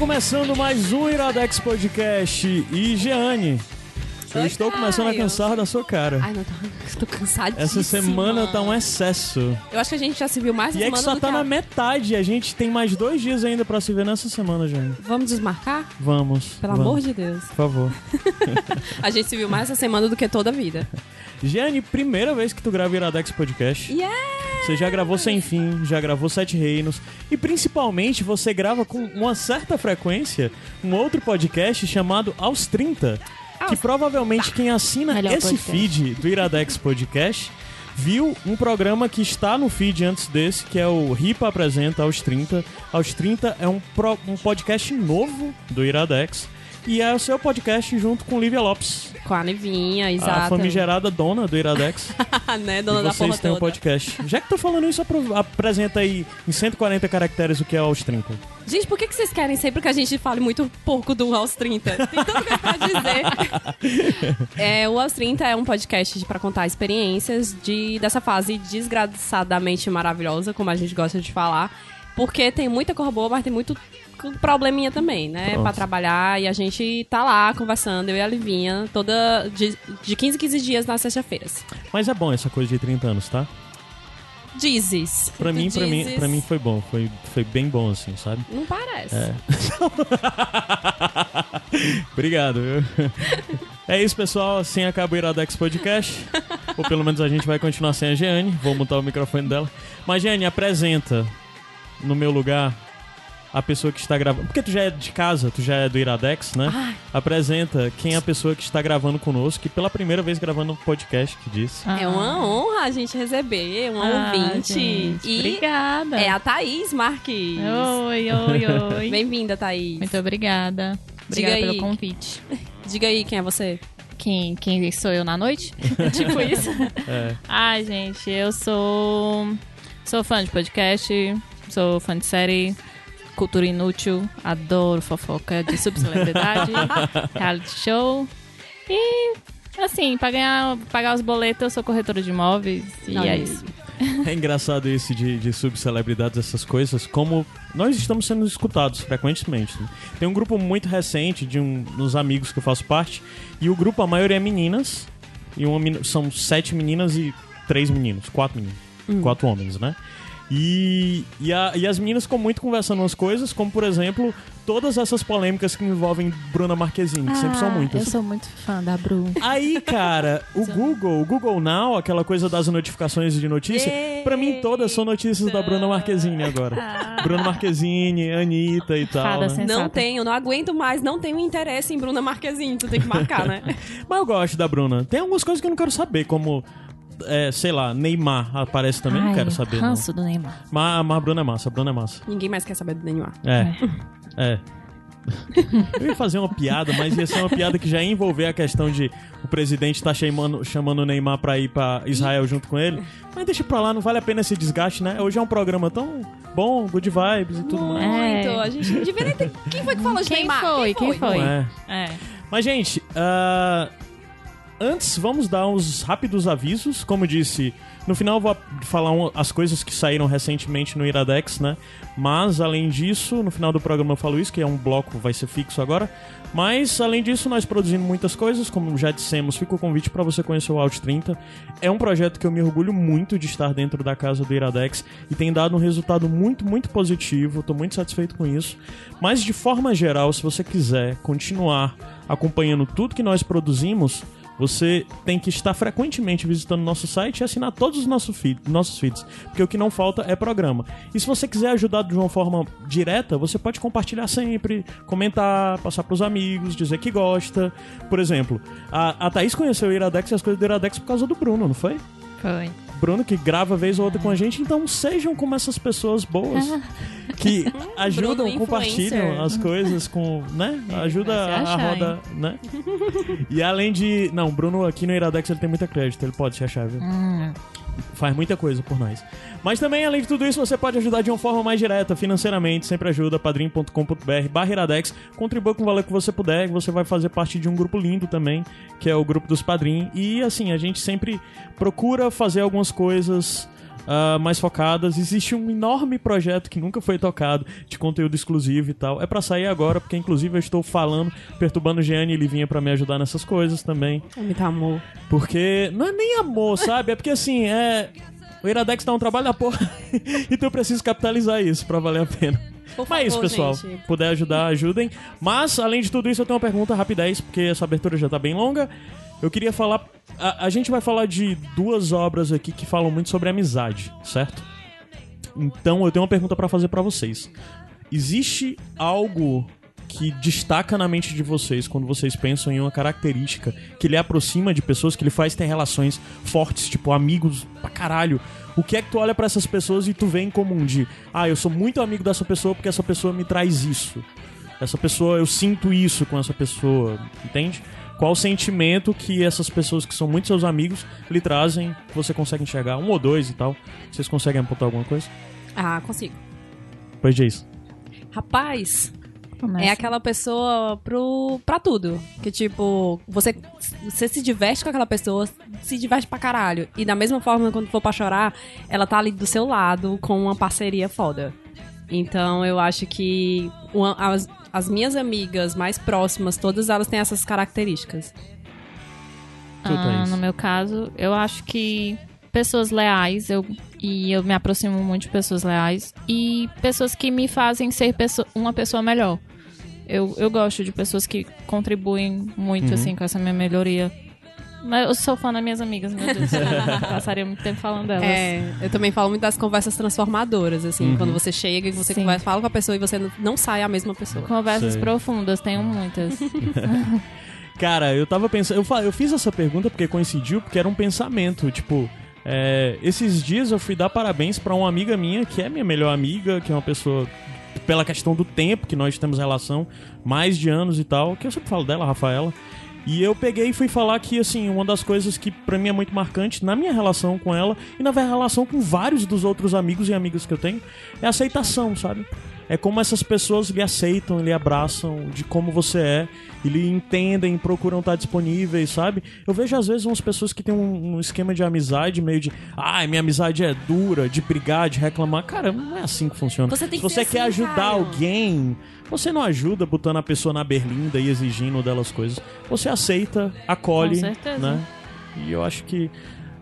Começando mais um Iradex Podcast e Jeane, eu Oi, estou começando a cansar da sua cara. Ai, não, tô, tô cansadíssima. Essa semana tá um excesso. Eu acho que a gente já se viu mais E é que só do tá que na a- metade, a gente tem mais dois dias ainda pra se ver nessa semana, Jeane. Vamos desmarcar? Vamos. Pelo vamos. amor de Deus. Por favor. A gente se viu mais essa semana do que toda a vida. Jeane, primeira vez que tu grava Iradex Podcast. Yeah! Você já gravou Sem Fim, já gravou Sete Reinos e principalmente você grava com uma certa frequência um outro podcast chamado Aos 30, que provavelmente quem assina Melhor esse podcast. feed do Iradex Podcast viu um programa que está no feed antes desse, que é o Ripa Apresenta Aos 30. Aos 30 é um, pro- um podcast novo do Iradex e é o seu podcast junto com Lívia Lopes, Com a Livinha, a exato. famigerada dona do Iradex. né, dona e da vocês têm um podcast. Já que tô falando isso, apresenta aí em 140 caracteres o que é aos 30. Gente, por que, que vocês querem sempre que a gente fale muito pouco do Aos 30? Tem tanto coisa pra dizer. é, o Aos 30 é um podcast pra contar experiências de, dessa fase desgraçadamente maravilhosa, como a gente gosta de falar. Porque tem muita cor boa, mas tem muito probleminha também, né? Pronto. Pra trabalhar. E a gente tá lá conversando, eu e a Livinha, toda de, de 15 em 15 dias nas sextas-feiras. Mas é bom essa coisa de 30 anos, tá? Dizes. Pra mim, pra mim, pra mim foi bom. Foi, foi bem bom, assim, sabe? Não parece. Obrigado. viu? É isso, pessoal. Assim acaba o Iradex Podcast. Ou pelo menos a gente vai continuar sem a Jeane. Vou mutar o microfone dela. Mas, Jeane, apresenta no meu lugar a pessoa que está gravando. Porque tu já é de casa, tu já é do Iradex, né? Ai. Apresenta quem é a pessoa que está gravando conosco, que pela primeira vez gravando um podcast que disse. É uma honra a gente receber um Ah, ouvinte. gente, E Obrigada. é a Thaís Marques. Oi, oi, oi. Bem-vinda, Thaís. Muito obrigada. Diga Obrigada aí. pelo convite. Diga aí quem é você. Quem, quem sou eu na noite? tipo isso. É. Ai, gente, eu sou. Sou fã de podcast, sou fã de série, cultura inútil, adoro fofoca de subcelebridade, reality show. E, assim, pra ganhar, pagar os boletos, eu sou corretora de imóveis. E Olha é aí. isso. É engraçado esse de, de subcelebridades, essas coisas, como nós estamos sendo escutados frequentemente. né? Tem um grupo muito recente de um, dos amigos que eu faço parte, e o grupo, a maioria é meninas, e uma, são sete meninas e três meninos, quatro meninos, quatro homens, né? E, e, a- e as meninas ficam muito conversando umas coisas, como por exemplo, todas essas polêmicas que envolvem Bruna Marquezine, que sempre são muitas. Ah, Eu sou muito fã da Bru. Aí, cara, o Google, o Google Now, aquela coisa das notificações de notícia, pra mim todas são notícias da Bruna Marquezine agora. Bruna Marquezine, Anitta e tal. Fada né? Não tenho, não aguento mais, não tenho interesse em Bruna Marquezine. Tu tem que marcar, né? Mas eu gosto da Bruna. Tem algumas coisas que eu não quero saber, como, é, sei lá, Neymar aparece também, não Ai, quero saber. Não. ranço do Neymar. Mas, mas a Bruna é massa, a Bruna é massa. Ninguém mais quer saber do Neymar. É. É. Eu ia fazer uma piada, mas ia ser uma piada que já ia envolver a questão de o presidente tá chamando, chamando o Neymar pra ir pra Israel junto com ele. Mas deixa pra lá, não vale a pena esse desgaste, né? Hoje é um programa tão bom, good vibes e tudo mais. Muito. É. A gente não deveria ter. Quem foi que falou de Quem Neymar? foi? Quem foi? Não é. É. Mas, gente, ah, antes vamos dar uns rápidos avisos. Como disse, no final vou falar um- as coisas que saíram recentemente no Iradex, né? Mas, além disso, no final do programa eu falo isso, que é um bloco, vai ser fixo agora. Mas, além disso, nós produzimos muitas coisas, como já dissemos, fica o convite para você conhecer o Out 30. É um projeto que eu me orgulho muito de estar dentro da casa do Iradex e tem dado um resultado muito, muito positivo. Estou muito satisfeito com isso. Mas, de forma geral, se você quiser continuar acompanhando tudo que nós produzimos, você tem que estar frequentemente visitando nosso site e assinar todos os nossos, feed, nossos feeds, porque o que não falta é programa. E se você quiser ajudar de uma forma direta, você pode compartilhar sempre, comentar, passar pros amigos, dizer que gosta. Por exemplo, a, a Thaís conheceu o Iradex e as coisas do Iradex por causa do Bruno, não foi? Foi. Bruno, que grava vez ou outra com a gente. Então sejam como essas pessoas boas que ajudam, Bruno compartilham influencer. as coisas com, né? Ajuda Vai se a, roda, né? E além de, não, Bruno aqui no Iradex ele tem muita crédito, ele pode se achar, viu? Hum, Faz muita coisa por nós. Mas também, além de tudo isso, você pode ajudar de uma forma mais direta, financeiramente, sempre ajuda, padrim.com.br barra Iradex. Contribua com o valor que você puder, você vai fazer parte de um grupo lindo também, que é o grupo dos padrim. E assim, a gente sempre procura fazer algumas coisas ah, mais focadas. Existe um enorme projeto que nunca foi tocado, de conteúdo exclusivo e tal. É pra sair agora, porque inclusive eu estou falando, perturbando Jeane e Livinha pra me ajudar nessas coisas também. Muito amor. Porque não é nem amor, sabe? É porque assim, é. O Iradex dá um trabalho da porra. então eu preciso capitalizar isso pra valer a pena. Por Mas é isso, pessoal. gente. Puder ajudar, ajudem. Mas, além de tudo isso, eu tenho uma pergunta rapidez, porque essa abertura já tá bem longa. Eu queria falar. A, a gente vai falar de duas obras aqui que falam muito sobre amizade, certo? Então eu tenho uma pergunta pra fazer pra vocês. Existe algo que destaca na mente de vocês quando vocês pensam em uma característica que lhe aproxima de pessoas, que lhe faz ter relações fortes, tipo amigos pra caralho? O que é que tu olha pra essas pessoas e tu vê em comum de, ah, eu sou muito amigo dessa pessoa porque essa pessoa me traz isso. Essa pessoa, eu sinto isso com essa pessoa, entende? Qual o sentimento que essas pessoas que são muito seus amigos lhe trazem, que você consegue enxergar? Um ou dois e tal. Vocês conseguem apontar alguma coisa? Ah, consigo. Pois diz. Rapaz, começa. é aquela pessoa pro, pra tudo. Que tipo, você, você se diverte com aquela pessoa, se diverte pra caralho. E da mesma forma, quando for pra chorar, ela tá ali do seu lado com uma parceria foda. Então eu acho que uma- as, as minhas amigas mais próximas, todas elas têm essas características. Ah, no meu caso, eu acho que pessoas leais, eu, e eu me aproximo muito de pessoas leais, e pessoas que me fazem ser pesso- uma pessoa melhor. Eu, eu gosto de pessoas que contribuem muito, Uhum. assim, com essa minha melhoria. Mas eu sou fã das minhas amigas, meu Deus. eu passaria muito tempo falando delas. É, eu também falo muito das conversas transformadoras, assim, quando você chega e você Sim. conversa, fala com a pessoa e você não- sai a mesma pessoa. Conversas Sei. profundas, tenho muitas. Cara, eu tava pensando. Eu, fa- eu fiz essa pergunta porque coincidiu, porque era um pensamento. Tipo, é, esses dias eu fui dar parabéns pra uma amiga minha, que é minha melhor amiga, que é uma pessoa. Pela questão do tempo que nós temos relação, mais de anos e tal, que eu sempre falo dela, Rafaela. E eu peguei e fui falar que, assim, uma das coisas que pra mim é muito marcante na minha relação com ela e na minha relação com vários dos outros amigos e amigas que eu tenho é aceitação, sabe? É como essas pessoas lhe aceitam, lhe abraçam de como você é, e lhe entendem, procuram estar disponíveis, sabe? Eu vejo às vezes umas pessoas que têm um, um esquema de amizade meio de, ah, minha amizade é dura, de brigar, de reclamar. Cara, não é assim que funciona. Você Se você quer assim, ajudar cara. alguém, você não ajuda botando a pessoa na berlinda e exigindo delas coisas. Você aceita, acolhe, Com certeza. né? E eu acho que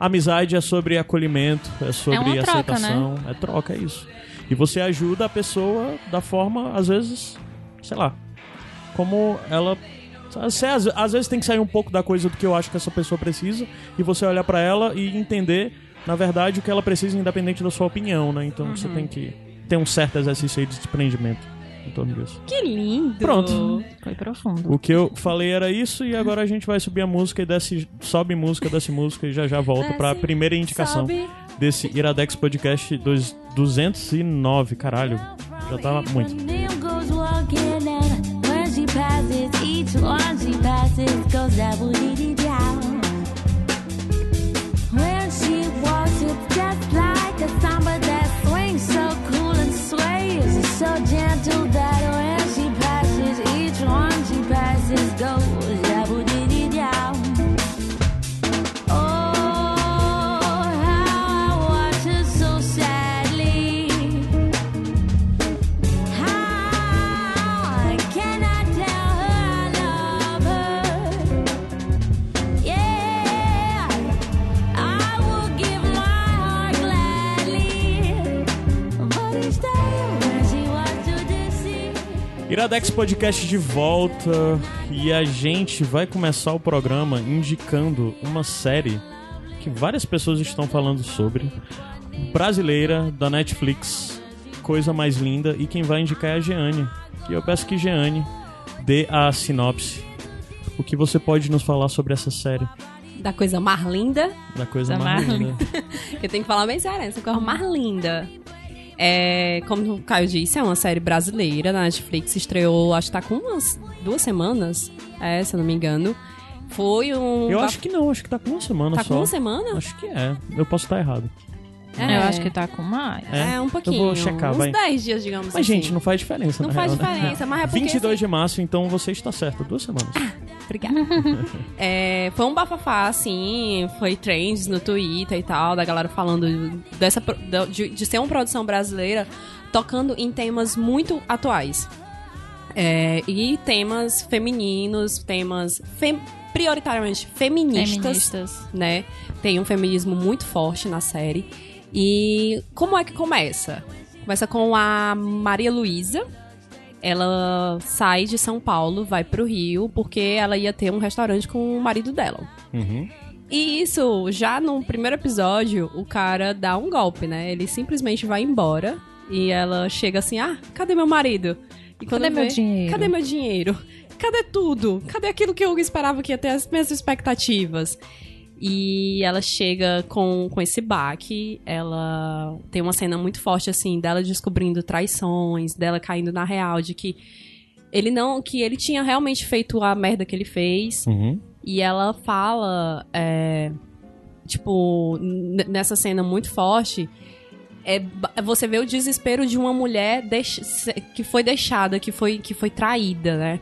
amizade é sobre acolhimento, é sobre uma troca, aceitação, é troca, é isso. E você ajuda a pessoa da forma, às vezes, sei lá, como ela. Você, às, às vezes tem que sair um pouco da coisa do que eu acho que essa pessoa precisa e você olhar pra ela e entender, na verdade, o que ela precisa, independente da sua opinião, né? Então você tem que ter um certo exercício aí de desprendimento em torno disso. Que lindo! Pronto. Foi profundo. O que eu falei era isso e agora a gente vai subir a música e desce, sobe música, desce música e já já volta pra Desce, primeira indicação Sobe. desse Iradex Podcast dois- 209, caralho. Já tá muito. Iradex Podcast de volta e a gente vai começar o programa indicando uma série que várias pessoas estão falando sobre, brasileira, da Netflix, coisa mais linda, e quem vai indicar é a Jeane. E eu peço que Jeane dê a sinopse. O que você pode nos falar sobre essa série? Da coisa mais linda. Da coisa Da mais mais linda. Eu tenho que falar bem sério, essa coisa mais linda. É, como o Caio disse, é uma série brasileira na Netflix. Estreou, acho que tá com umas duas semanas, é, se eu não me engano. Foi um. Eu acho que não, acho que tá com uma semana Tá só. com uma semana? Acho que é. Eu posso estar errado. É. Eu acho que tá com mais. É, um pouquinho. Eu vou checar, uns vai. 10 dias, digamos Mas, assim. gente, não faz diferença, Não na faz real, né? diferença, mas é porque, 22 de março, então você está certo. Duas semanas. Obrigada. É, foi um bafafá, assim, foi trends no Twitter e tal, da galera falando dessa, de, de ser uma produção brasileira tocando em temas muito atuais. É, e temas femininos, temas fem- prioritariamente feministas, Feministas. né? Tem um feminismo muito forte na série. E como é que começa? Começa com a Maria Luísa. Ela sai de São Paulo, vai pro Rio, porque ela ia ter um restaurante com o marido dela. Uhum. E isso, já no primeiro episódio, o cara dá um golpe, né? Ele simplesmente vai embora e ela chega assim: ah, cadê meu marido? E Cadê meu dinheiro? Cadê meu dinheiro? Cadê tudo? Cadê aquilo que eu esperava que ia ter as minhas expectativas? E ela chega com, com esse baque. Ela tem uma cena muito forte, assim, dela descobrindo traições, dela caindo na real de que ele não. que ele tinha realmente feito a merda que ele fez. Uhum. E ela fala, é, tipo, nessa cena muito forte, é, você vê o desespero de uma mulher que foi deixada, que foi, que foi traída, né?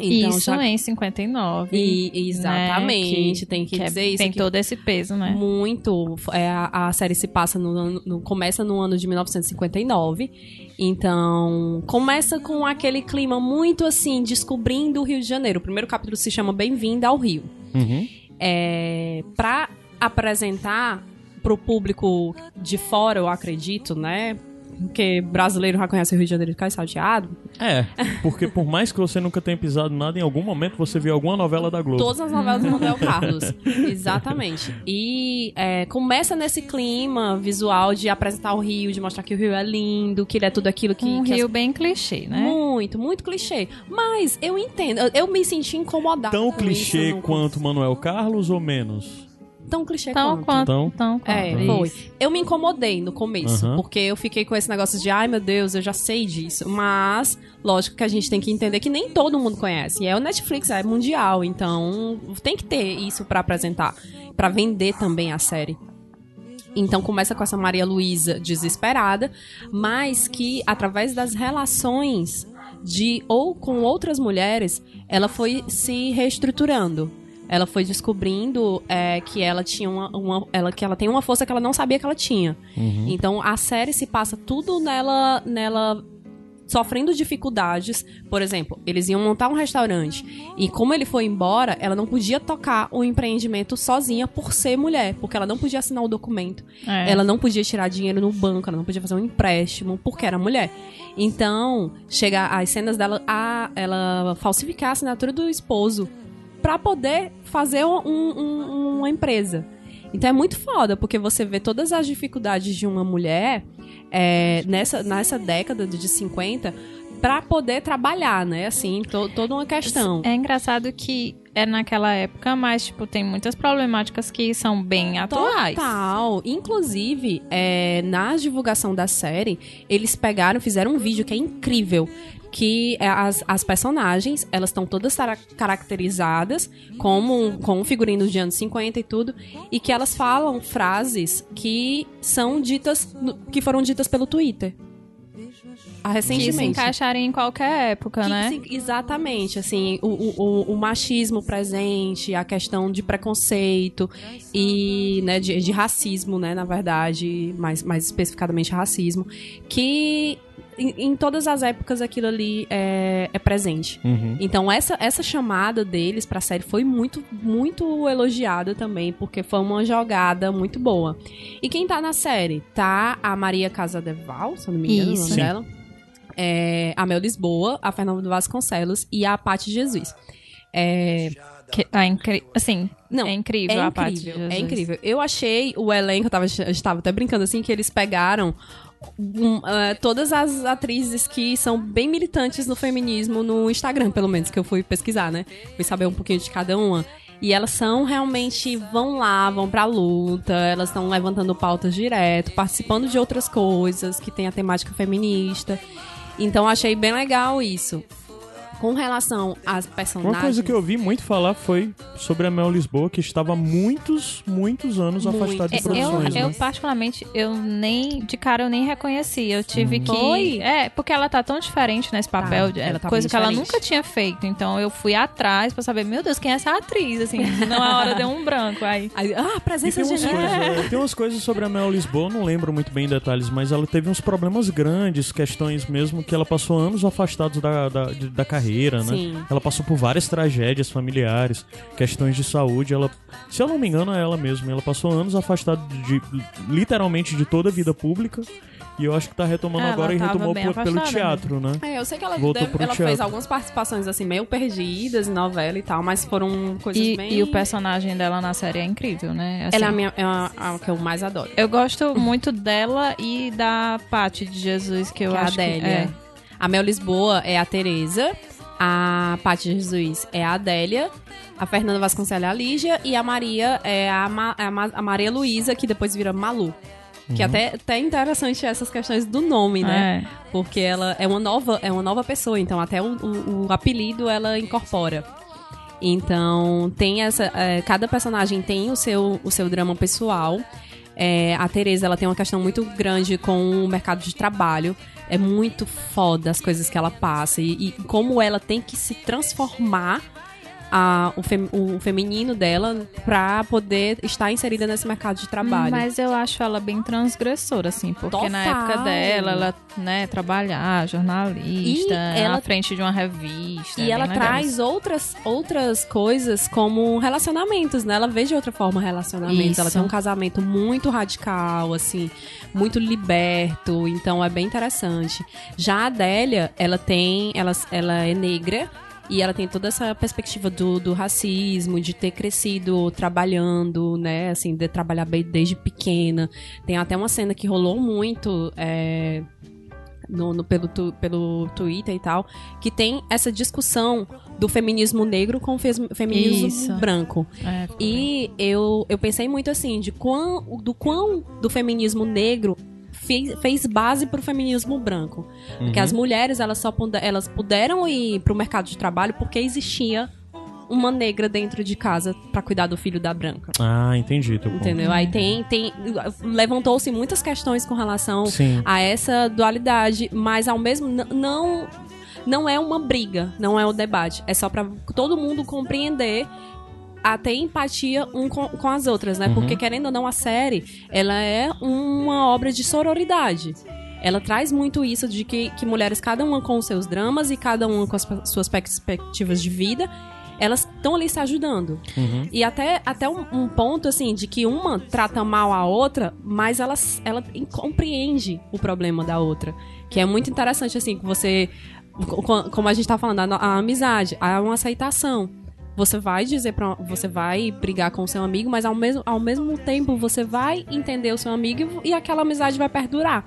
Isso já- em 59. E- exatamente, né, tem que é- dizer isso, Tem que- todo esse peso, né? muito. É, a, a série se passa no, ano- no- começa no ano de 1959. Então, começa com aquele clima muito assim, descobrindo o Rio de Janeiro. O primeiro capítulo se chama Bem-vinda ao Rio. Uhum. É, para apresentar pro público de fora, eu acredito, né? Porque brasileiro já conhece o Rio de Janeiro e cai salteado. É, porque por mais que você nunca tenha pisado nada, em algum momento você viu alguma novela da Globo. Todas as novelas do Manuel Carlos. Exatamente. E é, começa nesse clima visual de apresentar o Rio, de mostrar que o Rio é lindo, que ele é tudo aquilo que. Um que as- rio bem clichê, né? Muito, muito clichê. Mas eu entendo, eu, eu me senti incomodada. Tão com clichê quanto Manuel Carlos ou menos? Tão clichê Então, quanto. quanto? Então- Então, quanto? É, foi. Eu me incomodei no começo, porque eu fiquei com esse negócio de, ai meu Deus, eu já sei disso. Mas, lógico que a gente tem que entender que nem todo mundo conhece. E é o Netflix, é mundial, então tem que ter isso pra apresentar, pra vender também a série. Então começa com essa Maria Luísa desesperada, mas que através das relações de ou com outras mulheres, ela foi se reestruturando. Ela foi descobrindo é, que ela tinha uma, uma- ela, que ela tem uma força que ela não sabia que ela tinha. Então a série se passa tudo nela, nela sofrendo dificuldades. Por exemplo, eles iam montar um restaurante e como ele foi embora, ela não podia tocar o empreendimento sozinha por ser mulher, porque ela não podia assinar o documento. É. Ela não podia tirar dinheiro no banco, ela não podia fazer um empréstimo porque era mulher. Então, chega as cenas dela a ela falsificar a assinatura do esposo pra poder fazer um- um- uma empresa. Então é muito foda, porque você vê todas as dificuldades de uma mulher é, nessa, nessa década de 50 pra poder trabalhar, né? Assim, to- toda uma questão. É engraçado que é naquela época, mas, tipo, tem muitas problemáticas que são bem atuais. Total. Inclusive, é, na divulgação da série, eles pegaram, fizeram um vídeo que é incrível. Que é, as, as personagens, elas estão todas cara- caracterizadas como com um figurino de anos 50 e tudo, e que elas falam frases que são ditas, que foram ditas pelo Twitter. Ah, Que se Recentemente. encaixarem em qualquer época, Que né? se- exatamente, assim, o, o, o- o machismo presente, a questão de preconceito e, né, de, de racismo, né, na verdade, mais, mais especificadamente racismo, que em, em todas as épocas aquilo ali é, é presente. Uhum. Então essa, essa chamada deles pra série foi muito, muito elogiada também, porque foi uma jogada muito boa. E quem tá na série? Tá a Maria Casadeval, se eu não me engano, Isso. o nome Sim. dela. É, a Mel Lisboa, a Fernanda Vasconcelos e a Paty Jesus. É, Que, ah, incri... Assim, não, é incrível é a parte incrível, é incrível. Eu achei o elenco, eu tava, eu estava até brincando assim, que eles pegaram um, eh, todas as atrizes que são bem militantes no feminismo no Instagram, pelo menos, que eu fui pesquisar, né? Fui saber um pouquinho de cada uma. E elas são realmente, vão lá, vão pra luta, elas estão levantando pautas direto, participando de outras coisas que tem a temática feminista. Então achei bem legal isso. Com relação às personagens. Uma coisa que eu ouvi muito falar foi sobre a Mel Lisboa, que estava muitos, muitos anos Muito. afastada de É, Eu, produções, eu né? particularmente, eu nem, de cara, eu nem reconheci. Eu tive que... Foi? É, porque ela tá tão diferente nesse papel, Tá, de- ela tá coisa que ela diferente. nunca tinha feito. Então eu fui atrás pra saber, meu Deus, quem é essa atriz? Assim, na hora deu um branco aí. Aí, ah, presença coisas, é, tem umas coisas sobre a Mel Lisboa, não lembro muito bem em detalhes, mas ela teve uns problemas grandes, questões mesmo, que ela passou anos afastados da, da, de- da carreira, né? Sim. Ela passou por várias tragédias familiares, questões de saúde. Ela, se eu não me engano, é ela mesma. Ela passou anos afastada de, literalmente de toda a vida pública. E eu acho que tá retomando Ela agora e retomou pelo afastada teatro, né? É, eu sei que ela, Voltou deve- ela teatro. fez algumas participações assim, meio perdidas em novela e tal, mas foram coisas E, bem. e o personagem dela na série é incrível, né? Assim, Ela é a, minha, é a, a que eu mais adoro. Eu gosto muito dela e da Paty de Jesus, que eu que é a acho que Adélia. é. A Mel Lisboa é a Tereza, a Paty Jesus é a Adélia, a Fernanda Vasconcelos é a Lígia e a Maria é a, Ma- a Ma- a Maria Luísa, que depois vira Malu. Que até, até é interessante essas questões do nome, né? É. Porque ela é uma nova, é uma nova pessoa, então até o, o- o apelido ela incorpora. Então, tem essa. é, cada personagem tem o seu, o seu drama pessoal. É, a Tereza ela tem uma questão muito grande com o mercado de trabalho. É muito foda as coisas que ela passa e, e como ela tem que se transformar a- o, fem- o feminino dela pra poder estar inserida nesse mercado de trabalho. Mas eu acho ela bem transgressora, assim, porque na Total. época dela, ela, né, trabalhar, jornalista, E ela- à frente de uma revista. E é ela legal traz outras, outras coisas como relacionamentos, né? Ela vê de outra forma relacionamentos. Isso. Ela tem um casamento muito radical, assim, muito liberto. Então é bem interessante. Já a Adélia, ela tem. Ela, ela é negra. E ela tem toda essa perspectiva do, do racismo, de ter crescido trabalhando, né? Assim, de trabalhar desde pequena. Tem até uma cena que rolou muito. é, no, no- pelo, tu- pelo Twitter e tal, que tem essa discussão do feminismo negro com o fes- feminismo Isso. branco. É. E eu, eu pensei muito assim, de quão, do quão do feminismo negro fez, fez base pro feminismo branco. Porque as mulheres, elas só puder- elas puderam ir pro mercado de trabalho porque existia uma negra dentro de casa pra cuidar do filho da branca. Ah, entendi. Entendeu? Aí tem, tem levantou-se muitas questões com relação Sim. a essa dualidade, mas ao mesmo não não é uma briga, não é o debate, é só pra todo mundo compreender a ter empatia um com, com as outras, né? Porque querendo ou não a série, ela é uma obra de sororidade. Ela traz muito isso de que, que mulheres, cada uma com os seus dramas e cada uma com as suas perspectivas de vida, elas estão ali se ajudando. E até, até um, um ponto, assim, de que uma trata mal a outra, mas ela, ela compreende o problema da outra. Que é muito interessante, assim, que você. co- Como a gente tá falando, a, a amizade, há uma aceitação. Você vai dizer para Você vai brigar com o seu amigo, mas ao mesmo, ao mesmo tempo você vai entender o seu amigo e, e aquela amizade vai perdurar.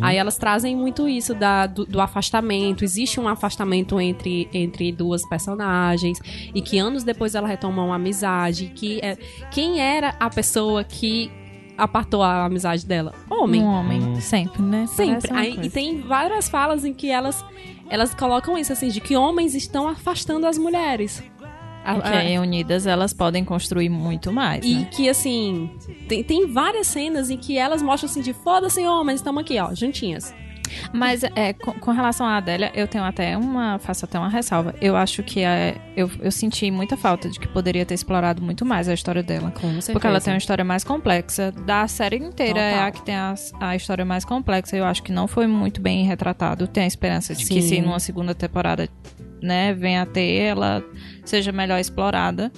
Aí elas trazem muito isso da, do, do afastamento. Existe um afastamento entre, entre duas personagens. E que anos depois ela retoma uma amizade. Que é, quem era a pessoa que apartou a amizade dela? Homem. Um homem, sempre, né? Sempre. Aí, e tem várias falas em que elas, elas colocam isso, assim, de que homens estão afastando as mulheres. A- aí, unidas elas podem construir muito mais, e né? que, assim, tem, tem várias cenas em que elas mostram assim de foda-se, homens, estamos aqui, ó, juntinhas. Mas é, com, com relação à Adélia, eu tenho até uma. faço até uma ressalva. Eu acho que é, eu, eu senti muita falta de que poderia ter explorado muito mais a história dela. Com certeza. Porque ela tem uma história mais complexa. Da série inteira é Total. a que tem a, a história mais complexa. Eu acho que não foi muito bem retratado. Tenho a esperança de que Sim. se numa segunda temporada, né, venha a ter, ela seja melhor explorada.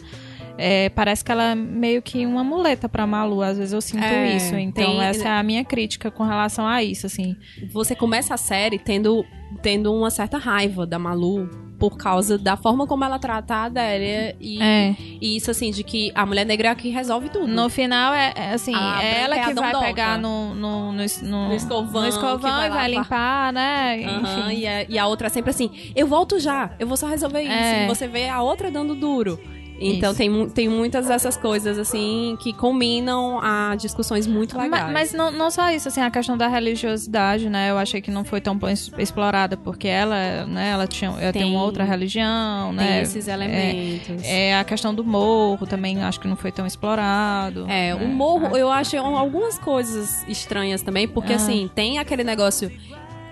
É, parece que ela é meio que uma muleta pra Malu. Às vezes eu sinto É, isso. Então, tem- essa é a minha crítica com relação a isso, assim. Você começa a série tendo, tendo uma certa raiva da Malu por causa da forma como ela trata a Adélia e, É. e isso, assim, de que a mulher negra é a que resolve tudo. No final, é, é assim, é ela é que vai dondoca. pegar no, no, no, no- No escovão, no escovão vai e vai limpar, né? Enfim. e, a, e a outra sempre assim, eu volto já, eu vou só resolver isso. É. E você vê a outra dando duro. Então Isso. tem, tem muitas dessas coisas, assim, que combinam a discussões muito legais. Ma- Mas não, não só isso, assim, a questão da religiosidade, né? Eu achei que não foi tão explorada, porque ela, né, ela tinha, ela tem, Tem. uma outra religião, tem né? esses elementos. É a questão do morro também, acho que não foi tão explorado. É, né? o morro, eu acho um- algumas coisas estranhas também, porque Ah. assim, tem aquele negócio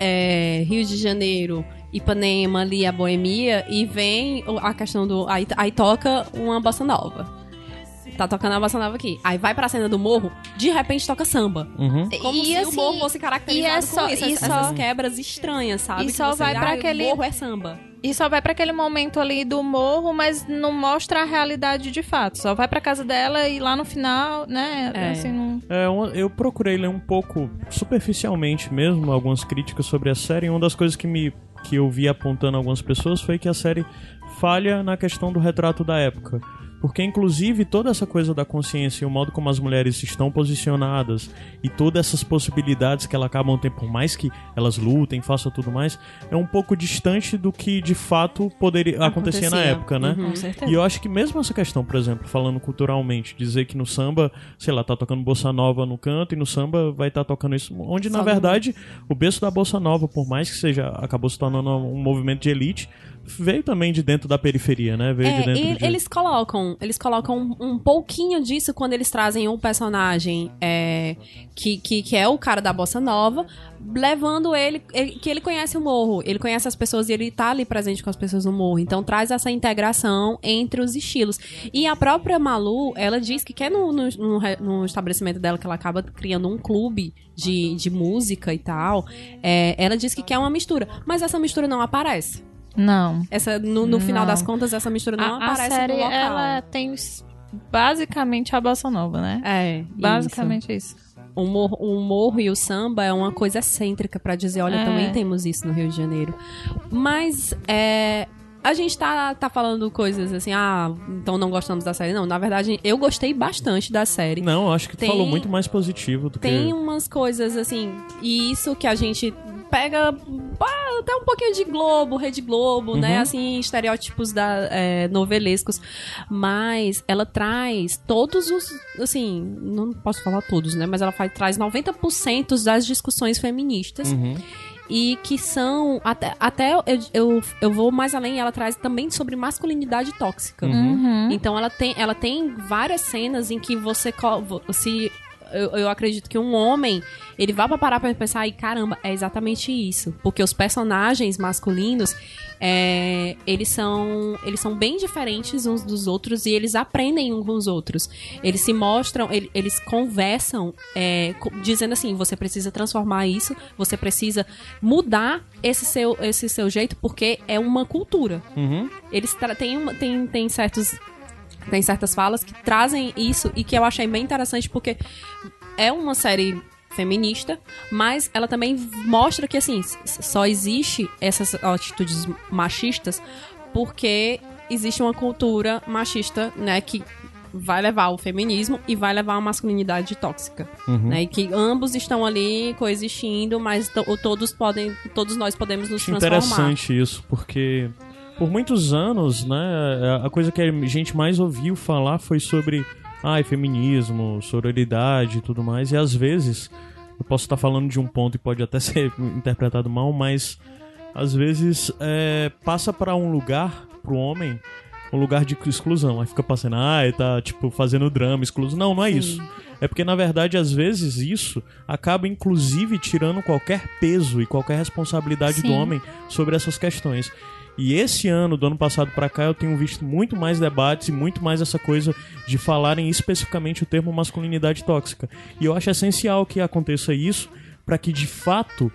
é, Rio de Janeiro, Ipanema ali, a boemia, e vem a questão do. Aí, aí toca uma bossa nova. Tá tocando a bossa nova aqui. Aí vai pra cena do morro, de repente toca samba. Uhum. Como E se assim, o morro fosse caracterizado e é com só- isso. e Essas, só- essas quebras estranhas, sabe? e Que só você, vai pra ah, aquele- O morro é samba. E só vai pra aquele momento ali do morro, mas não mostra a realidade de fato. Só vai pra casa dela e lá no final, né? É. Assim, não... É, eu procurei ler um pouco superficialmente mesmo algumas críticas sobre a série. E uma das coisas que me que eu vi apontando algumas pessoas foi que a série falha na questão do retrato da época. Porque, inclusive, toda essa coisa da consciência e o modo como as mulheres estão posicionadas e todas essas possibilidades que elas acabam tendo, por mais que elas lutem, façam tudo mais, é um pouco distante do que de fato poderia acontecer na época, né? Uhum. E eu acho que mesmo essa questão, por exemplo, falando culturalmente, dizer que no samba, sei lá, tá tocando bossa nova no canto e no samba vai estar tocando isso, onde na verdade o berço da bossa nova, por mais que seja acabou se tornando um movimento de elite, veio também de dentro da periferia, né? Veio de É, dentro e de... eles colocam, eles colocam um, um pouquinho disso quando eles trazem um personagem é, que, que, que é o cara da bossa nova, levando ele, ele- que ele conhece o morro, ele conhece as pessoas e ele tá ali presente com as pessoas no morro. Então traz essa integração entre os estilos. E a própria Malu, ela diz que quer no, no, no estabelecimento dela que ela acaba criando um clube de, de música e tal. é, ela diz que quer uma mistura, mas essa mistura não aparece. Não. Essa, no, no final das contas, essa mistura não a, a aparece série, no local. ela tem basicamente a bossa nova, né? É, Basicamente isso. isso. O morro, o morro e o samba é uma coisa excêntrica pra dizer, olha, É. também temos isso no Rio de Janeiro. Mas é, a gente tá, tá falando coisas assim, ah, então não gostamos da série. Não, na verdade, eu gostei bastante da série. Não, acho que tu Tem- falou muito mais positivo do Tem que umas coisas assim, e isso que a gente pega ah, até um pouquinho de Globo, Rede Globo, né? Uhum. Assim, estereótipos da, é, novelescos. Mas ela traz todos os. Assim, não posso falar todos, né? Mas ela faz, traz 90% das discussões feministas. Uhum. E que são. Até, até eu, eu, eu vou mais além, ela traz também sobre masculinidade tóxica. Uhum. Então ela tem, ela tem várias cenas em que você se eu, eu acredito que um homem ele vai pra parar pra pensar e caramba é exatamente isso. Porque os personagens masculinos é, eles são eles são bem diferentes uns dos outros e eles aprendem uns com os outros. Eles se mostram ele- eles conversam é, dizendo assim você precisa transformar isso você precisa mudar esse seu esse seu jeito porque é uma cultura. Uhum. eles têm uma- tem, tem certos tem certas falas que trazem isso e que eu achei bem interessante porque é uma série feminista, mas ela também mostra que assim só existe essas atitudes machistas porque existe uma cultura machista, né, que vai levar ao feminismo e vai levar a masculinidade tóxica, né, e que ambos estão ali coexistindo, mas to- todos podem, todos nós podemos nos Acho transformar. interessante isso, porque por muitos anos, né, a coisa que a gente mais ouviu falar foi sobre ai, feminismo, sororidade e tudo mais, e às vezes eu posso estar falando de um ponto e pode até ser interpretado mal, mas às vezes é, passa para um lugar pro homem um lugar de exclusão. Aí fica passando, ah, tá, tipo, fazendo drama, excluso. Não, não é isso. É porque, na verdade, às vezes isso acaba, inclusive, tirando qualquer peso e qualquer responsabilidade do Sim. homem sobre essas questões. E esse ano, do ano passado pra cá, eu tenho visto muito mais debates e muito mais essa coisa de falarem especificamente o termo masculinidade tóxica. E eu acho essencial que aconteça isso para que, de fato,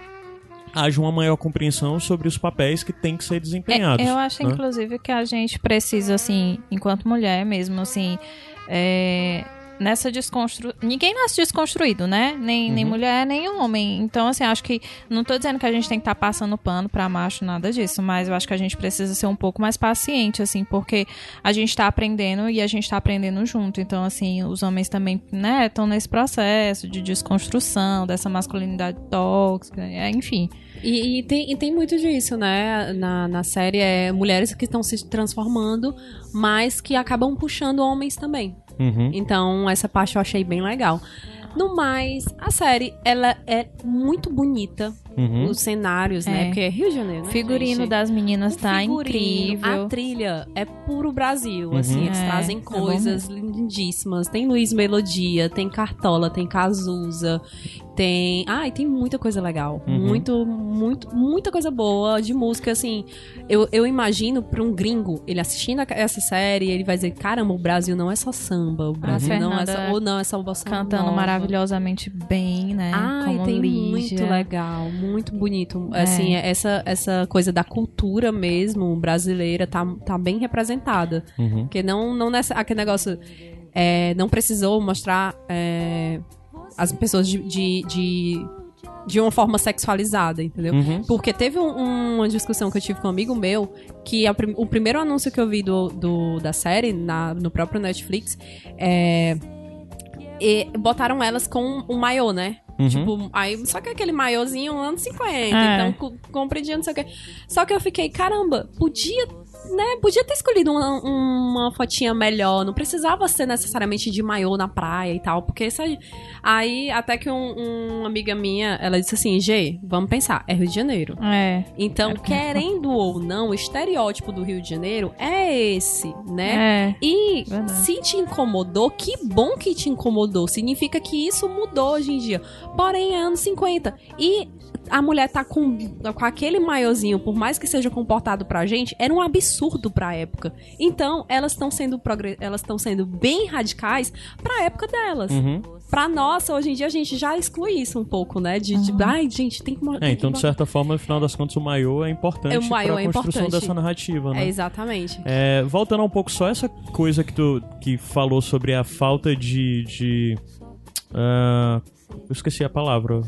haja uma maior compreensão sobre os papéis que têm que ser desempenhados. É, eu acho, né? inclusive, que a gente precisa, assim, enquanto mulher mesmo, assim, é, nessa desconstru... Ninguém nasce desconstruído, né? Nem, nem mulher, nem homem. Então, assim, acho que. Não tô dizendo que a gente tem que estar passando pano pra macho, nada disso. Mas eu acho que a gente precisa ser um pouco mais paciente, assim, porque a gente tá aprendendo e a gente tá aprendendo junto. Então, assim, os homens também, né, estão nesse processo de desconstrução, dessa masculinidade tóxica, é, enfim. E, e tem, e tem muito disso, né? Na, na série, é mulheres que estão se transformando, mas que acabam puxando homens também. Uhum. Então, essa parte eu achei bem legal. No mais, a série, ela é muito bonita. Uhum. Os cenários, né? É. Porque é Rio de Janeiro, né, Figurino gente? das meninas O tá figurino, incrível. A trilha é puro Brasil, assim, eles É, trazem é coisas lindíssimas. Tem Luiz Melodia, tem Cartola, tem Cazuza, tem... Ai, tem muita coisa legal. Uhum. Muito, muito, muita coisa boa de música, assim. Eu, eu imagino pra um gringo, ele assistindo essa série, ele vai dizer, caramba, o Brasil não é só samba, o Brasil não é só... Ou não, é só bossa Cantando nova. maravilhosamente bem, né? Ai, Como tem Lígia. muito legal, muito bonito. É. Assim, essa, essa coisa da cultura mesmo brasileira tá, tá bem representada. Uhum. Porque não, não nessa, aquele negócio. é, não precisou mostrar é, as pessoas de, de, de, de uma forma sexualizada, entendeu? Uhum. Porque teve um- uma discussão que eu tive com um amigo meu, que a o primeiro anúncio que eu vi do, do- da série, na- no próprio Netflix, é. e botaram elas com um maiô, né? Uhum. Tipo, aí, só que aquele maiôzinho anos 50, É. então co- compridinho, não sei o quê. Só que eu fiquei, caramba, podia, né, podia ter escolhido uma, uma fotinha melhor, não precisava ser necessariamente de maiô na praia e tal, porque isso aí, aí até que um, uma amiga minha, ela disse assim, G, vamos pensar, é Rio de Janeiro. É. Então, querendo ou não, o estereótipo do Rio de Janeiro é esse, né? É. E Verdade. se te incomodou, que bom que te incomodou. Significa que isso mudou hoje em dia. Porém, é anos 50. E a mulher tá com, com aquele maiozinho, por mais que seja comportado pra gente, era um absurdo pra época. Então, elas estão sendo progre- elas estão sendo bem radicais pra época delas. Uhum. Pra nossa, hoje em dia a gente já exclui isso um pouco, né? De, de ai, gente, tem que É, então, que de certa forma, no final das contas, o maiô é importante É, pra é construção importante. dessa narrativa, né? É, exatamente. É, voltando um pouco só essa coisa que tu que falou sobre a falta de. de ah, eu esqueci a palavra.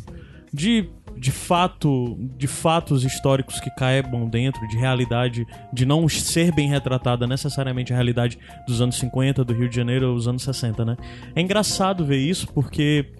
De, de fato, de fatos históricos que caibam dentro, de realidade, de não ser bem retratada necessariamente a realidade dos anos 50, do Rio de Janeiro dos anos 60, né? É engraçado ver isso porque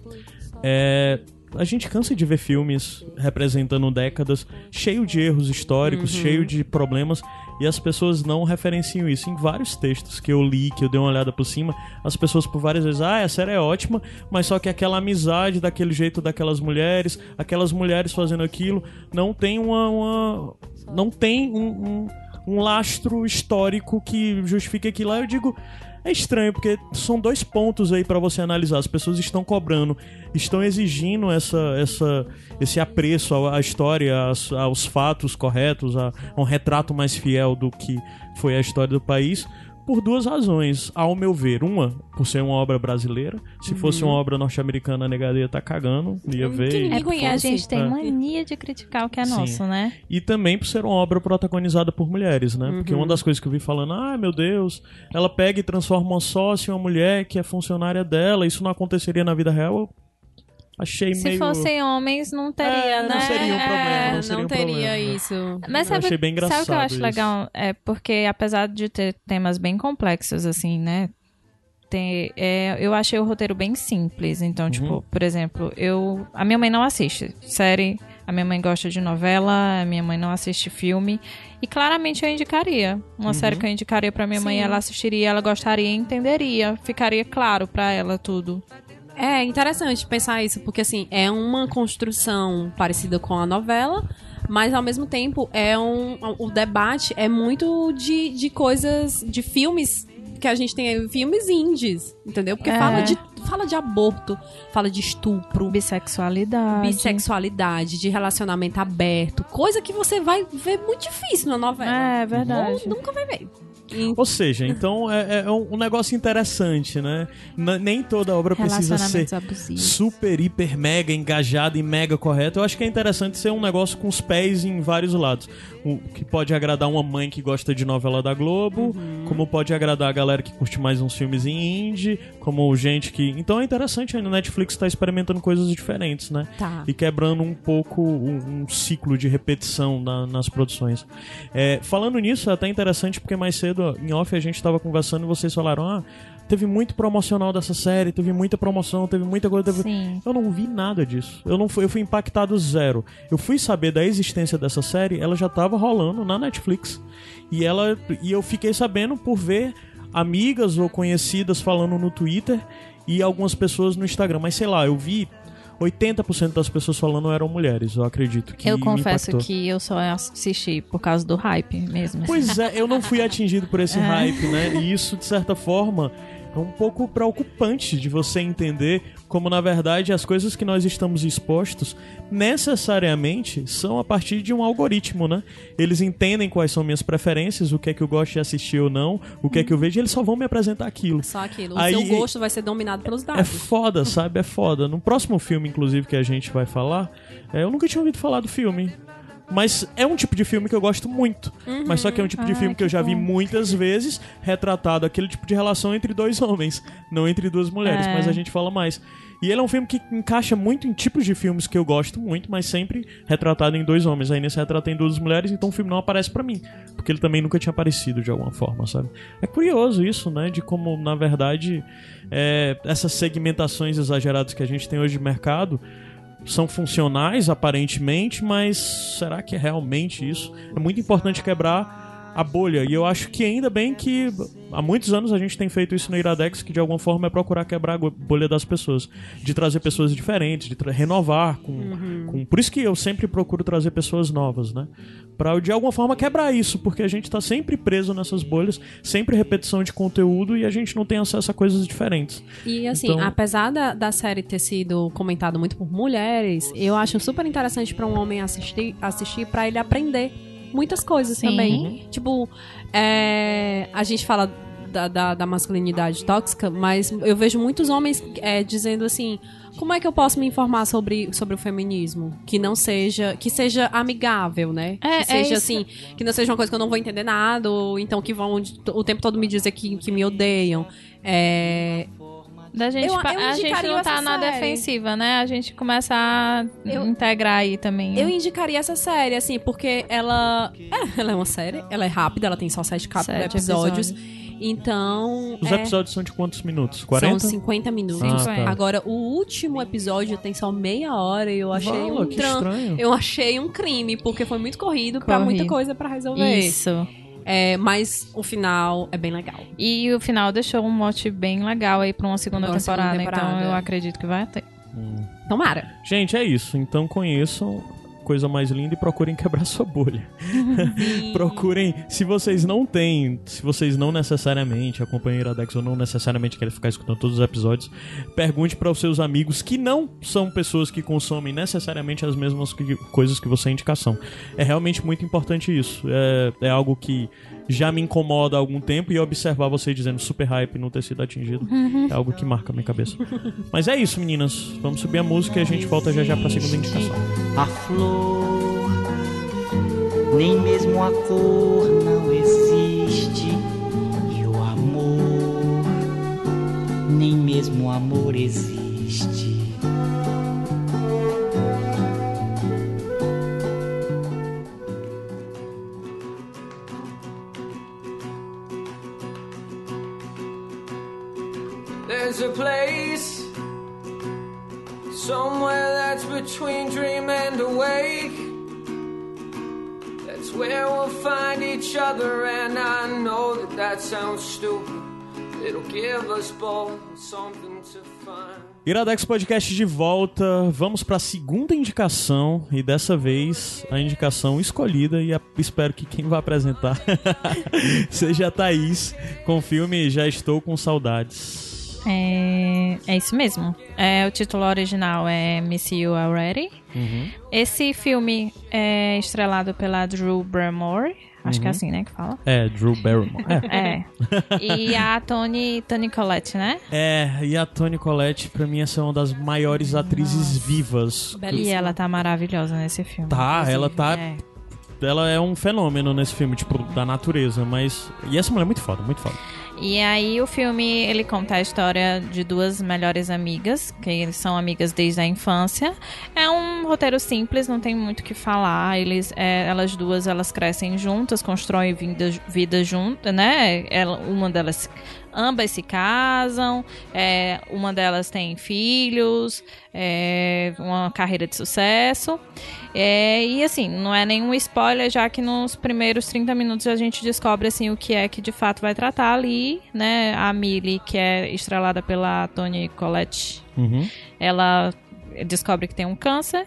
é, a gente cansa de ver filmes representando décadas cheio de erros históricos, cheio de problemas, e as pessoas não referenciam isso. Em vários textos que eu li, que eu dei uma olhada por cima, as pessoas por várias vezes, ah, a série é ótima, mas só que aquela amizade daquele jeito daquelas mulheres, aquelas mulheres fazendo aquilo, não tem uma. uma- não tem um, um, um lastro histórico que justifique aquilo. Aí eu digo. É estranho, porque são dois pontos aí pra você analisar. As pessoas estão cobrando, estão exigindo essa, essa, esse apreço à, história, às- aos fatos corretos, a, a um retrato mais fiel do que foi a história do país, por duas razões, ao meu ver. Uma, por ser uma obra brasileira. Se fosse uma obra norte-americana, a negaria tá cagando, ia ver. É porque a gente tem É. mania de criticar o que é Sim. nosso, né? E também por ser uma obra protagonizada por mulheres, né? Porque Uhum. uma das coisas que eu vi falando, ah, meu Deus, ela pega e transforma uma sócia em uma mulher que é funcionária dela, isso não aconteceria na vida real. Achei Se meio. fossem homens, não teria, É, não né? seria um problema, É. não seria não um teria problema. isso. Mas Eu sabe, achei bem sabe o que eu engraçado acho isso. legal? É porque, apesar de ter temas bem complexos, assim, né? Tem, é, eu achei o roteiro bem simples. Então, Uhum. tipo, por exemplo, eu. A minha mãe não assiste série, a minha mãe gosta de novela, a minha mãe não assiste filme. E claramente eu indicaria. Uma Uhum. série que eu indicaria pra minha mãe, Sim. ela assistiria, ela gostaria e entenderia. Ficaria claro pra ela tudo. É interessante pensar isso, porque assim, é uma construção parecida com a novela, mas ao mesmo tempo é um. O debate é muito de, de coisas, de filmes que a gente tem aí, filmes indies, entendeu? Porque É. fala, de, fala de aborto, fala de estupro. Bissexualidade. Bissexualidade, de relacionamento aberto, coisa que você vai ver muito difícil na novela. É, verdade. Ou nunca vai ver. Ou seja, então é, é um um negócio interessante, né? N- nem toda obra precisa ser abusivos. super, hiper, mega engajada e mega correta. Eu acho que é interessante ser um negócio com os pés em vários lados. O que pode agradar uma mãe que gosta de novela da Globo, como pode agradar a galera que curte mais uns filmes em indie, como gente que. Então é interessante a Netflix estar experimentando coisas diferentes, né? Tá. E quebrando um pouco um, um ciclo de repetição na- nas produções. É, falando nisso, é até interessante porque mais cedo em off a gente estava conversando e vocês falaram: ah, teve muito promocional dessa série, teve muita promoção, teve muita coisa. Teve... Sim. Eu não vi nada disso. Eu não fui, eu fui impactado zero. Eu fui saber da existência dessa série, ela já tava rolando na Netflix. E ela e eu fiquei sabendo por ver amigas ou conhecidas falando no Twitter e algumas pessoas no Instagram, mas sei lá, eu vi 80% das pessoas falando eram mulheres, eu acredito que Eu confesso que eu só assisti por causa do hype mesmo. Pois é, eu não fui atingido por esse hype, né? E isso, de certa forma, é um pouco preocupante de você entender como, na verdade, as coisas que nós estamos expostos necessariamente são a partir de um algoritmo, né? Eles entendem quais são minhas preferências, o que é que eu gosto de assistir ou não, o que é que eu vejo, e eles só vão me apresentar aquilo. Só aquilo. O Aí- seu gosto vai ser dominado pelos É dados. foda, sabe? É foda. No próximo filme, inclusive, que a gente vai falar, é, eu nunca tinha ouvido falar do filme. Mas é um tipo de filme que eu gosto muito. Mas só que é um tipo de Ah, filme que eu que já vi muitas vezes retratado aquele tipo de relação entre dois homens, não entre duas mulheres, É. mas a gente fala mais. E ele é um filme que encaixa muito em tipos de filmes que eu gosto muito, mas sempre retratado em dois homens. Aí nesse retrato em duas mulheres, então o filme não aparece pra mim, porque ele também nunca tinha aparecido de alguma forma, sabe? É curioso isso, né, de como na verdade é, essas segmentações exageradas que a gente tem hoje de mercado são funcionais aparentemente, mas será que é realmente isso? É muito importante quebrar a bolha. E eu acho que ainda bem que há muitos anos a gente tem feito isso no Iradex, que de alguma forma é procurar quebrar a bolha das pessoas, de trazer pessoas diferentes, de renovar com, com por isso que eu sempre procuro trazer pessoas novas, né? Pra de alguma forma quebrar isso, porque a gente tá sempre preso nessas bolhas, sempre repetição de conteúdo e a gente não tem acesso a coisas diferentes. E assim, Então- apesar da, da série ter sido comentada muito por mulheres, eu acho super interessante pra um homem assistir, assistir para ele aprender muitas coisas Sim. também. Tipo, é, a gente fala da, da, da masculinidade tóxica, mas eu vejo muitos homens é, dizendo assim. Como é que eu posso me informar sobre, sobre o feminismo? Que não seja. Que seja amigável, né? É, que seja é assim. Que não seja uma coisa que eu não vou entender nada, ou então que vão o tempo todo me dizer que, que me odeiam. É, Da gente, Eu- eu a gente não tá na série. defensiva, né? A gente começa a Eu- integrar aí também. Eu indicaria essa série, assim, porque ela. É, ela é uma série, ela é rápida, ela tem só sete, Sete episódios. Então. Os é, episódios são de quantos minutos? 40? São 50 minutos. Ah, tá. Agora, o último episódio tem só meia hora e eu achei Vala, um que tran- estranho. Eu achei um crime, porque foi muito corrido, pra Corrido. muita coisa pra resolver. Isso. É, mas o final é bem legal. E o final deixou um mote bem legal aí pra uma segunda, uma segunda temporada, temporada. Então eu acredito que vai ter. Tomara. Gente, é isso. Então conheçam coisa mais linda e procurem quebrar sua bolha. procurem, se vocês não têm, se vocês não necessariamente acompanham o Iradex ou não necessariamente querem ficar escutando todos os episódios, pergunte para os seus amigos que não são pessoas que consomem necessariamente as mesmas que- coisas que você é indicação. É realmente muito importante isso. É, é algo que já me incomoda há algum tempo e observar você dizendo super hype não ter sido atingido é algo que marca a minha cabeça. Mas é isso, meninas. Vamos subir a música e a gente volta já já pra segunda indicação. A flor, nem mesmo a cor não existe. E o amor, nem mesmo o amor existe. There's a place somewhere that's between dream and awake. That's where we'll find each other, and I know that that sounds stupid. It'll give us both something to find. Iradex Podcast de volta. Vamos pra segunda indicação e dessa vez a indicação escolhida e a- espero que quem vai apresentar seja a Thaís com o filme Já Estou com Saudades. É, é isso mesmo. É, o título original é Miss You Already. Esse filme é estrelado pela Drew Barrymore, Acho que é Uhum. assim, né, que fala. É, Drew Barrymore. É. É. E a Tony, Tony Collette, né? É, e a Toni Collette, pra mim, essa é uma das maiores atrizes vivas. E ela tá maravilhosa nesse filme. Tá, ela tá. É. Ela é um fenômeno nesse filme, tipo, da natureza, mas. E essa mulher é muito foda, muito foda. E aí o filme, ele conta a história de duas melhores amigas, que são amigas desde a infância. É um roteiro simples, não tem muito o que falar. Eles, é, elas duas, elas crescem juntas, constroem vida, vida juntas, né? Ela, uma delas, ambas se casam, é, uma delas tem filhos, é, uma carreira de sucesso. É, e assim, não é nenhum spoiler, já que nos primeiros 30 minutos a gente descobre assim o que é que de fato vai tratar ali, né? A Millie, que é estrelada pela Toni Collette, Uhum. ela descobre que tem um câncer.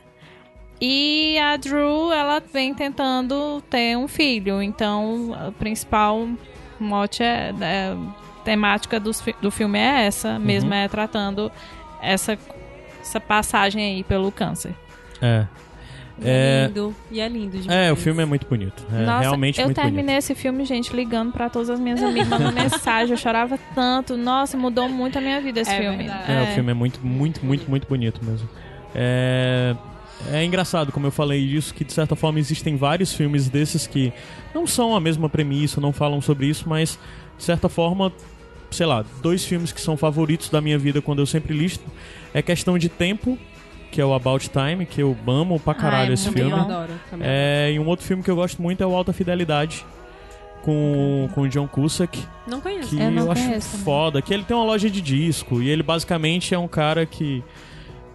E a Drew, ela vem tentando ter um filho. Então, o principal mote é, é temática fi- do filme é essa, mesmo é tratando essa, essa passagem aí pelo câncer. É. E é É, lindo. E é lindo demais. é, o filme é muito bonito. É Nossa, realmente eu muito terminei bonito. esse filme, gente, ligando pra todas as minhas amigas, mandando mensagem. Eu chorava tanto. Nossa, mudou muito a minha vida esse É filme. verdade. É, o filme é muito, muito, muito, muito bonito mesmo. É... é engraçado, como eu falei isso, que de certa forma existem vários filmes desses que não são a mesma premissa, não falam sobre isso, mas de certa forma, sei lá, dois filmes que são favoritos da minha vida quando eu sempre listo é Questão de Tempo, que é o About Time, que eu amo pra caralho Ai, esse filme. bom. adoro. Também É, e um outro filme que eu gosto muito é o Alta Fidelidade, com, com o John Cusack. Não conheço. que Eu não acho conheço também. foda, que ele tem uma loja de disco e ele basicamente é um cara que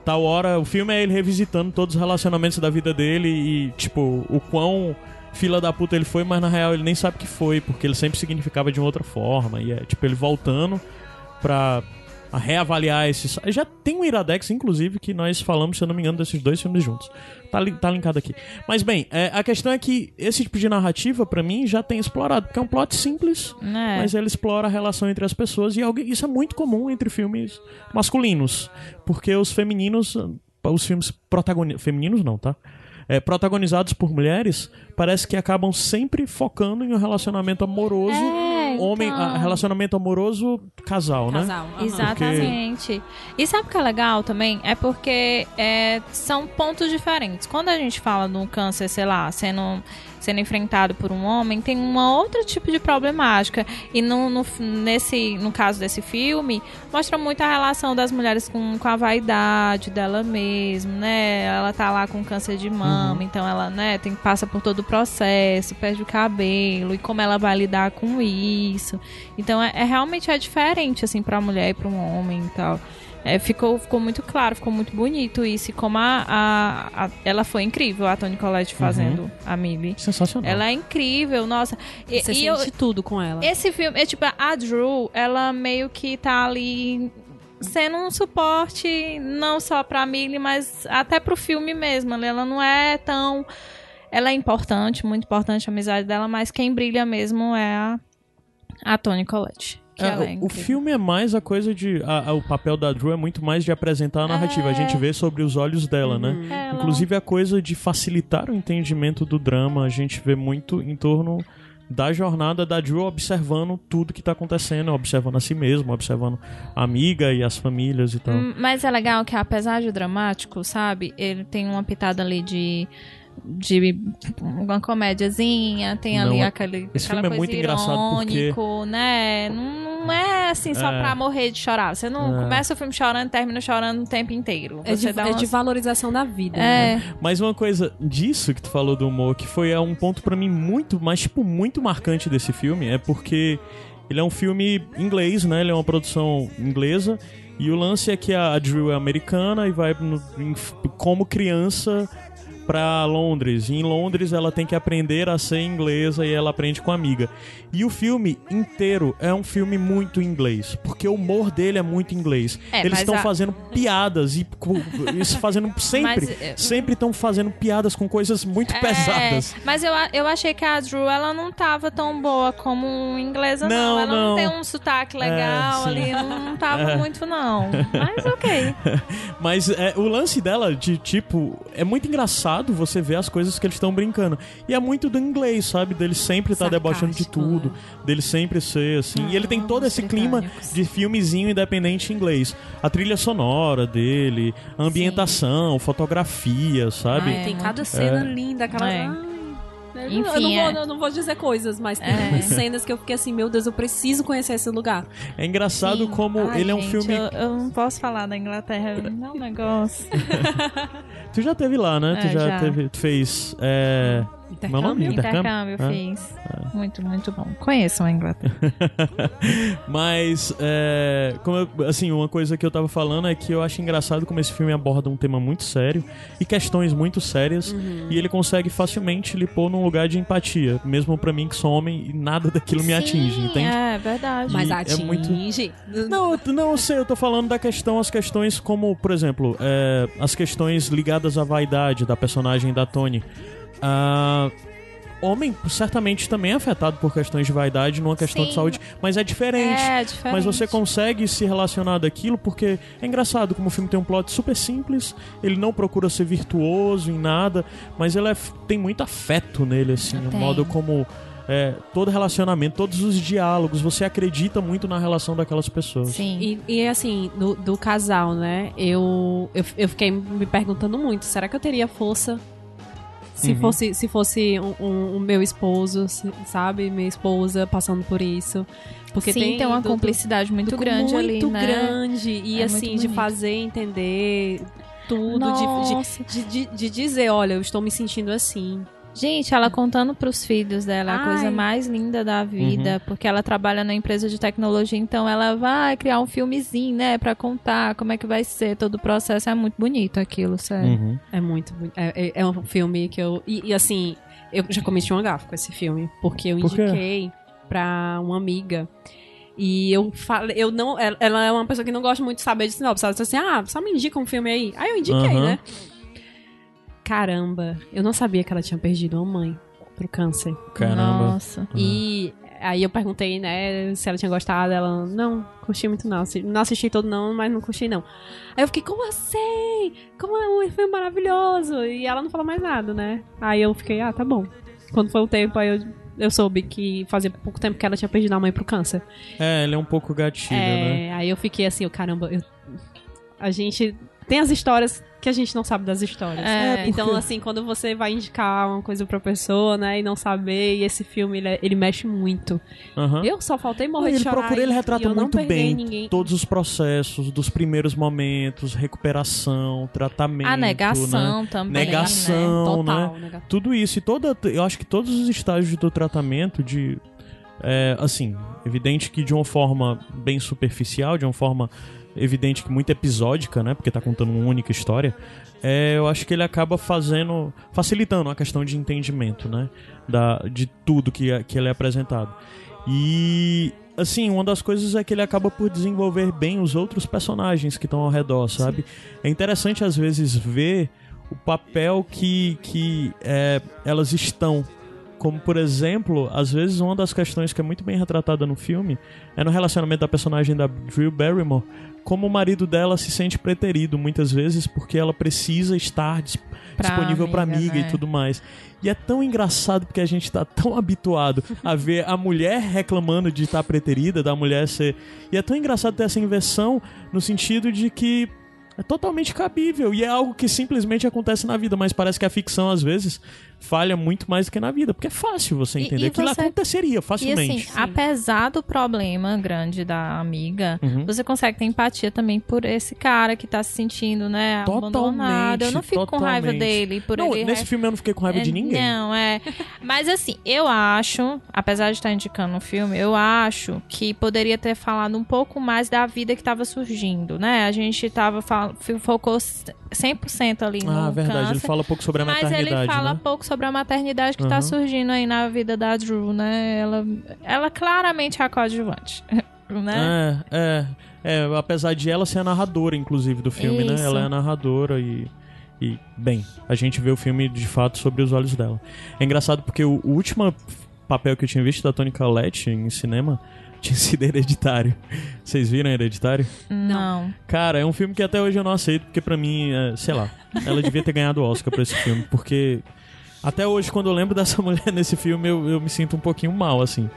tal hora, o filme é ele revisitando todos os relacionamentos da vida dele e tipo, o quão fila da puta ele foi, mas na real ele nem sabe que foi, porque ele sempre significava de uma outra forma e é tipo ele voltando pra reavaliar esses. Já tem um Iradex, inclusive, que nós falamos, se eu não me engano, desses dois filmes juntos. Tá, li- tá linkado aqui. Mas bem, é, a questão é que esse tipo de narrativa, pra mim, já tem explorado, porque é um plot simples, Né? mas ele explora a relação entre as pessoas e alguém, isso é muito comum entre filmes masculinos, porque os femininos, os filmes protagonizados, femininos não, tá? É, protagonizados por mulheres, parece que acabam sempre focando em um relacionamento amoroso, É, homem, então. a- relacionamento amoroso casal, né? Casal. aham. Exatamente. E sabe o que é legal também? É porque é, são pontos diferentes. Quando a gente fala de um câncer, sei lá, sendo, sendo enfrentado por um homem, tem uma outra tipo de problemática. E no, no, nesse, no caso desse filme, mostra muito a relação das mulheres com, com a vaidade dela mesma, né? Ela tá lá com câncer de mama, então ela, né, tem, passa por todo o processo, perde o cabelo, e como ela vai lidar com isso. Então é, é realmente é diferente, assim, pra mulher e pra um homem e tal. É, ficou, ficou muito claro, ficou muito bonito isso. E como a, a- a- ela foi incrível, a Toni Collette fazendo a Millie. Sensacional. Ela é incrível, nossa. E, Você e sente eu- tudo com ela. esse filme, é tipo, a Drew, ela meio que tá ali sendo um suporte não só pra Millie, mas até pro filme mesmo. Ela não é tão. Ela é importante, muito importante a amizade dela, mas quem brilha mesmo é a, a Toni Collette. Que É, ela é o- filme é mais a coisa de. a- a- o papel da Drew é muito mais de apresentar a narrativa. A gente vê sobre os olhos dela, né? É, ela- Inclusive a coisa de facilitar o entendimento do drama, a gente vê muito em torno da jornada da Drew observando tudo que tá acontecendo, observando a si mesma, observando a amiga e as famílias e tal. Hum, Mas é legal que, apesar de dramático, sabe? Ele tem uma pitada ali de. De uma comédiazinha, tem ali Não, aquele, esse aquela filme é muito engraçado porque- irônico, né? Não, é assim só É. pra morrer de chorar. Você não É. começa o filme chorando e termina chorando o tempo inteiro. É de, Você dá é de valorização da vida. né? É, Mas uma coisa disso que tu falou do humor, que foi é um ponto pra mim muito, mas tipo, muito marcante desse filme, é porque ele é um filme inglês, né? Ele é uma produção inglesa. E o lance é que a Drew é americana e vai no- em- como criança pra Londres. E em Londres ela tem que aprender a ser inglesa e ela aprende com a amiga. E o filme inteiro é um filme muito inglês, porque o humor dele é muito inglês. É, Eles estão a- fazendo piadas e isso fazendo sempre, Mas, é, sempre estão fazendo piadas com coisas muito é, pesadas. mas eu, eu achei que a Drew ela não tava tão boa como inglesa, não. Não, Ela não. não. tem um sotaque legal sim. ali, não, tava É. muito, não. Mas ok. Mas é, o lance dela de tipo é muito engraçado você ver as coisas que eles estão brincando. E é muito do inglês, sabe? Dele sempre estar debochando de Sarcástico, tudo, dele sempre ser assim. e ele tem todo esse clima de filmezinho independente em inglês. A trilha sonora dele, a ambientação, fotografia, sabe? É, tem cada cena É. linda, aquela. É. Enfim, não, eu, não é. vou, eu não vou dizer coisas, mas tem É. cenas que eu fiquei assim, meu Deus, eu preciso conhecer esse lugar. É engraçado Sim. como Ai, ele é um gente, filme. Eu, eu não posso falar da Inglaterra, não é um negócio. Tu já teve lá, né? tu É, já, já. teve. Tu fez. É... Meu nome? Intercâmbio, Intercâmbio? eu É. fiz. Muito, muito bom. Conheçam a Inglaterra. Mas, é, como eu- assim, uma coisa que eu tava falando é que eu acho engraçado como esse filme aborda um tema muito sério e questões muito sérias e ele consegue facilmente lhe pôr num lugar de empatia, mesmo pra mim que sou homem e nada daquilo me atinge, entende? É, verdade. Mas E é atinge. muito- Não, não, eu sei, eu tô falando da questão, as questões como, por exemplo, é, as questões ligadas à vaidade da personagem da Tony. Ah, homem certamente também é afetado por questões de vaidade numa questão de Sim. saúde, mas é diferente. É, diferente. Mas você consegue se relacionar daquilo porque é engraçado como o filme tem um plot super simples, ele não procura ser virtuoso em nada, mas ele é- tem muito afeto nele, assim, o modo como é, todo relacionamento, todos os diálogos, você acredita muito na relação daquelas pessoas. Sim. E, e, assim, do, do casal, né? Eu, eu, eu fiquei me perguntando muito, será que eu teria força se Uhum. fosse se fosse um, um- o meu esposo, sabe? Minha esposa passando por isso. Porque Sim, tem, tem, uma do- cumplicidade muito do- grande ali, muito né? grande. E É assim, de fazer entender tudo, de- de, de, de dizer, olha, eu estou me sentindo assim. Gente, ela contando pros filhos dela, a Ai. coisa mais linda da vida, porque ela trabalha na empresa de tecnologia, então ela vai criar um filmezinho, né, pra contar como é que vai ser todo o processo. É muito bonito aquilo, sério. Uhum. É muito boni- é, é, é um filme que eu. E, e, assim, eu já cometi um gafe com esse filme. Porque eu Por indiquei pra uma amiga. E eu falei, eu não. Ela, ela é uma pessoa que não gosta muito de saber de sinopse. Ela disse assim: ah, só me indica um filme aí. Aí eu indiquei, Aham. né? Caramba, eu não sabia que ela tinha perdido uma mãe pro câncer. Caramba. Nossa. E aí eu perguntei, né, se ela tinha gostado. Ela, não, curti muito não. Não assisti todo não, mas não curti não. Aí eu fiquei, como assim? Como é um filme maravilhoso? E ela não falou mais nada, né? Aí eu fiquei, ah, tá bom. Quando foi o tempo, aí eu, eu soube que fazia pouco tempo que ela tinha perdido a mãe pro câncer. É, ele é um pouco gatilho, né? É, aí eu fiquei assim, caramba, eu- a gente tem as histórias que a gente não sabe das histórias. É, então, porque- assim, quando você vai indicar uma coisa pra pessoa, né, e não saber, e esse filme, ele, é- ele mexe muito. Aham. Eu só faltei morrer ele de chorar. procura, ele retrata e muito bem ninguém. todos os processos, dos primeiros momentos, recuperação, tratamento. A né? negação também, Negação, né? Total, né? nega- Tudo isso e toda. Eu acho que todos os estágios do tratamento de. é, assim, evidente que de uma forma bem superficial, de uma forma evidente que muito episódica, né? Porque tá contando uma única história. é, eu acho que ele acaba fazendo. facilitando a questão de entendimento, né? Da, de tudo que, é- que ele é apresentado. E. Assim, uma das coisas é que ele acaba por desenvolver bem os outros personagens que estão ao redor, sabe? É interessante às vezes ver o papel que, que é, elas estão. Como, por exemplo, às vezes uma das questões que é muito bem retratada no filme é no relacionamento da personagem da Drew Barrymore, como o marido dela se sente preterido muitas vezes porque ela precisa estar dis- Pra disponível pra amiga, amiga né? e tudo mais. E é tão engraçado porque a gente tá tão habituado a ver a mulher reclamando de estar preterida, da mulher ser. E é tão engraçado ter essa inversão no sentido de que é totalmente cabível e é algo que simplesmente acontece na vida, mas parece que a ficção às vezes falha muito mais do que na vida, porque é fácil você E- entender. e Aquilo você- aconteceria E facilmente. assim, apesar do problema grande da amiga, Uhum. você consegue ter empatia também por esse cara que tá se sentindo, né, abandonado. Eu não fico com raiva totalmente. dele por não, ele nesse filme eu não fiquei com raiva de É, ninguém. Não, é. Mas assim, eu acho, apesar de estar indicando um filme, eu acho que poderia ter falado um pouco mais da vida que estava surgindo, né? A gente tava fal- focou 100% ali no Ah, verdade, ele câncer, fala um pouco sobre a mas maternidade, ele fala né? pouco sobre a maternidade que tá Uhum. surgindo aí na vida da Drew, né? Ela, ela claramente é a coadjuvante, né? É, é, é, apesar de ela ser a narradora, inclusive, do filme, né? Isso. Ela é a narradora e. E, bem, a gente vê o filme de fato sobre os olhos dela. É engraçado porque o, o última, papel que eu tinha visto da Toni Collette em cinema tinha sido Hereditário. Vocês viram Hereditário? Não. Cara, é um filme que até hoje eu não aceito, porque pra mim, é, sei lá, ela devia ter ganhado o Oscar pra esse filme, porque até hoje, quando eu lembro dessa mulher nesse filme, eu, eu me sinto um pouquinho mal, assim,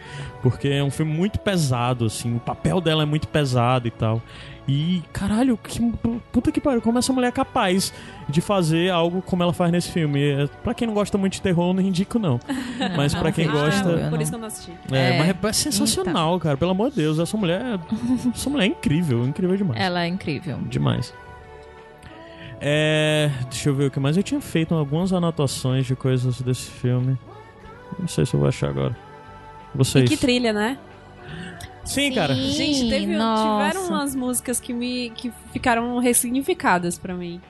porque é um filme muito pesado, assim, o papel dela é muito pesado e tal. E, caralho, que, puta que pariu, como essa mulher é capaz de fazer algo como ela faz nesse filme. É, pra quem não gosta muito de terror, eu não indico, não. Mas pra quem gosta. não. Por isso que eu não assisti. É, É. mas é, é sensacional, cara. Pelo amor de Deus, essa mulher. Essa mulher é incrível, incrível demais. Ela é incrível. Demais. É. Deixa eu ver o que mais. Eu tinha feito algumas anotações de coisas desse filme. Não sei se eu vou achar agora. E Vocês. que trilha, né? Sim, cara. Sim. Gente, teve, tiveram umas músicas que me que ficaram ressignificadas pra mim.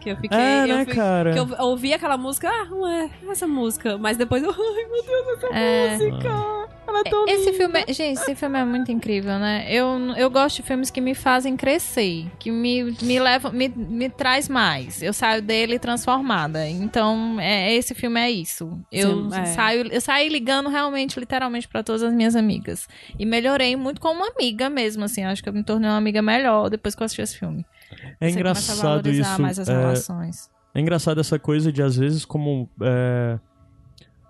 Que eu fiquei. É, eu né, fui- cara? Que eu ouvi aquela música, ah, não é essa música. Mas depois eu, ai meu Deus, essa É. música. Ela é tão Esse linda. filme, é- gente, esse filme é muito incrível, né? Eu, eu gosto de filmes que me fazem crescer, que me, me levam, me, me traz mais. Eu saio dele transformada. Então, é, esse filme é isso. Eu Sim, é. saio, eu saí ligando realmente, literalmente, pra todas as minhas amigas. E melhorei muito como amiga mesmo, assim. Acho que eu me tornei uma amiga melhor depois que eu assisti esse filme. É Você engraçado isso. mais as é, relações. É engraçado essa coisa de, às vezes, como. é,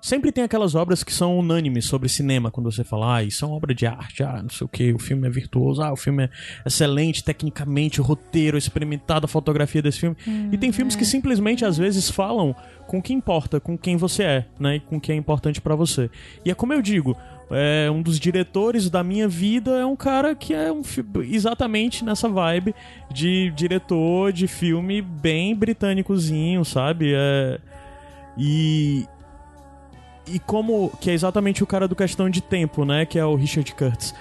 Sempre tem aquelas obras que são unânimes sobre cinema, quando você fala, ah, isso é uma obra de arte, ah, não sei o que, o filme é virtuoso, ah, o filme é excelente tecnicamente, o roteiro é experimentado, a fotografia desse filme. e tem filmes que simplesmente, às vezes, falam com o que importa, com quem você é, né, e com o que é importante pra você. E é como eu digo, é, um dos diretores da minha vida é um cara que é um exatamente nessa vibe de diretor de filme bem britânicozinho, sabe? É, e e como que é exatamente o cara do questão de tempo, né, que é o Richard Curtis.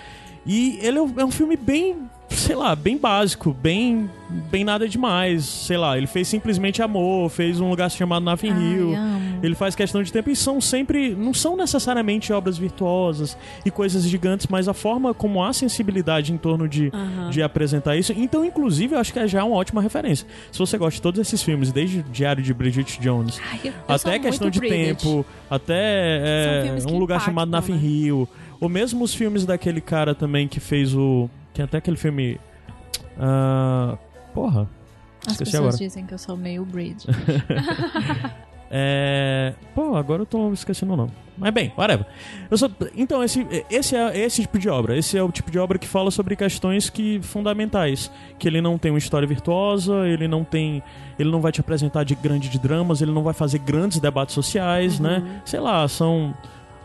E ele é um, é um filme bem, sei lá, bem básico, bem bem nada demais, sei lá, ele fez simplesmente Amor, fez um lugar chamado Nothing Hill. Amo. Ele faz questão de tempo e são sempre. Não são necessariamente obras virtuosas e coisas gigantes, mas a forma como há sensibilidade em torno de, de apresentar isso. Então, inclusive, eu acho que já é uma ótima referência. Se você gosta de todos esses filmes, desde Diário de Bridget Jones, Ai, eu- eu até questão de Bridget. tempo, até é, um lugar impactam, chamado Nothing né? Hill, ou mesmo os filmes daquele cara também que fez o. Tem até aquele filme. ah, porra. As Esqueci pessoas agora. dizem que eu sou meio Bridget. É. Pô, agora eu tô esquecendo o nome. Mas bem, whatever. Só... Então, esse, esse é esse tipo de obra. Esse é o tipo de obra que fala sobre questões que fundamentais. Que ele não tem uma história virtuosa, ele não tem. Ele não vai te apresentar de grande de dramas, ele não vai fazer grandes debates sociais, né? Sei lá, são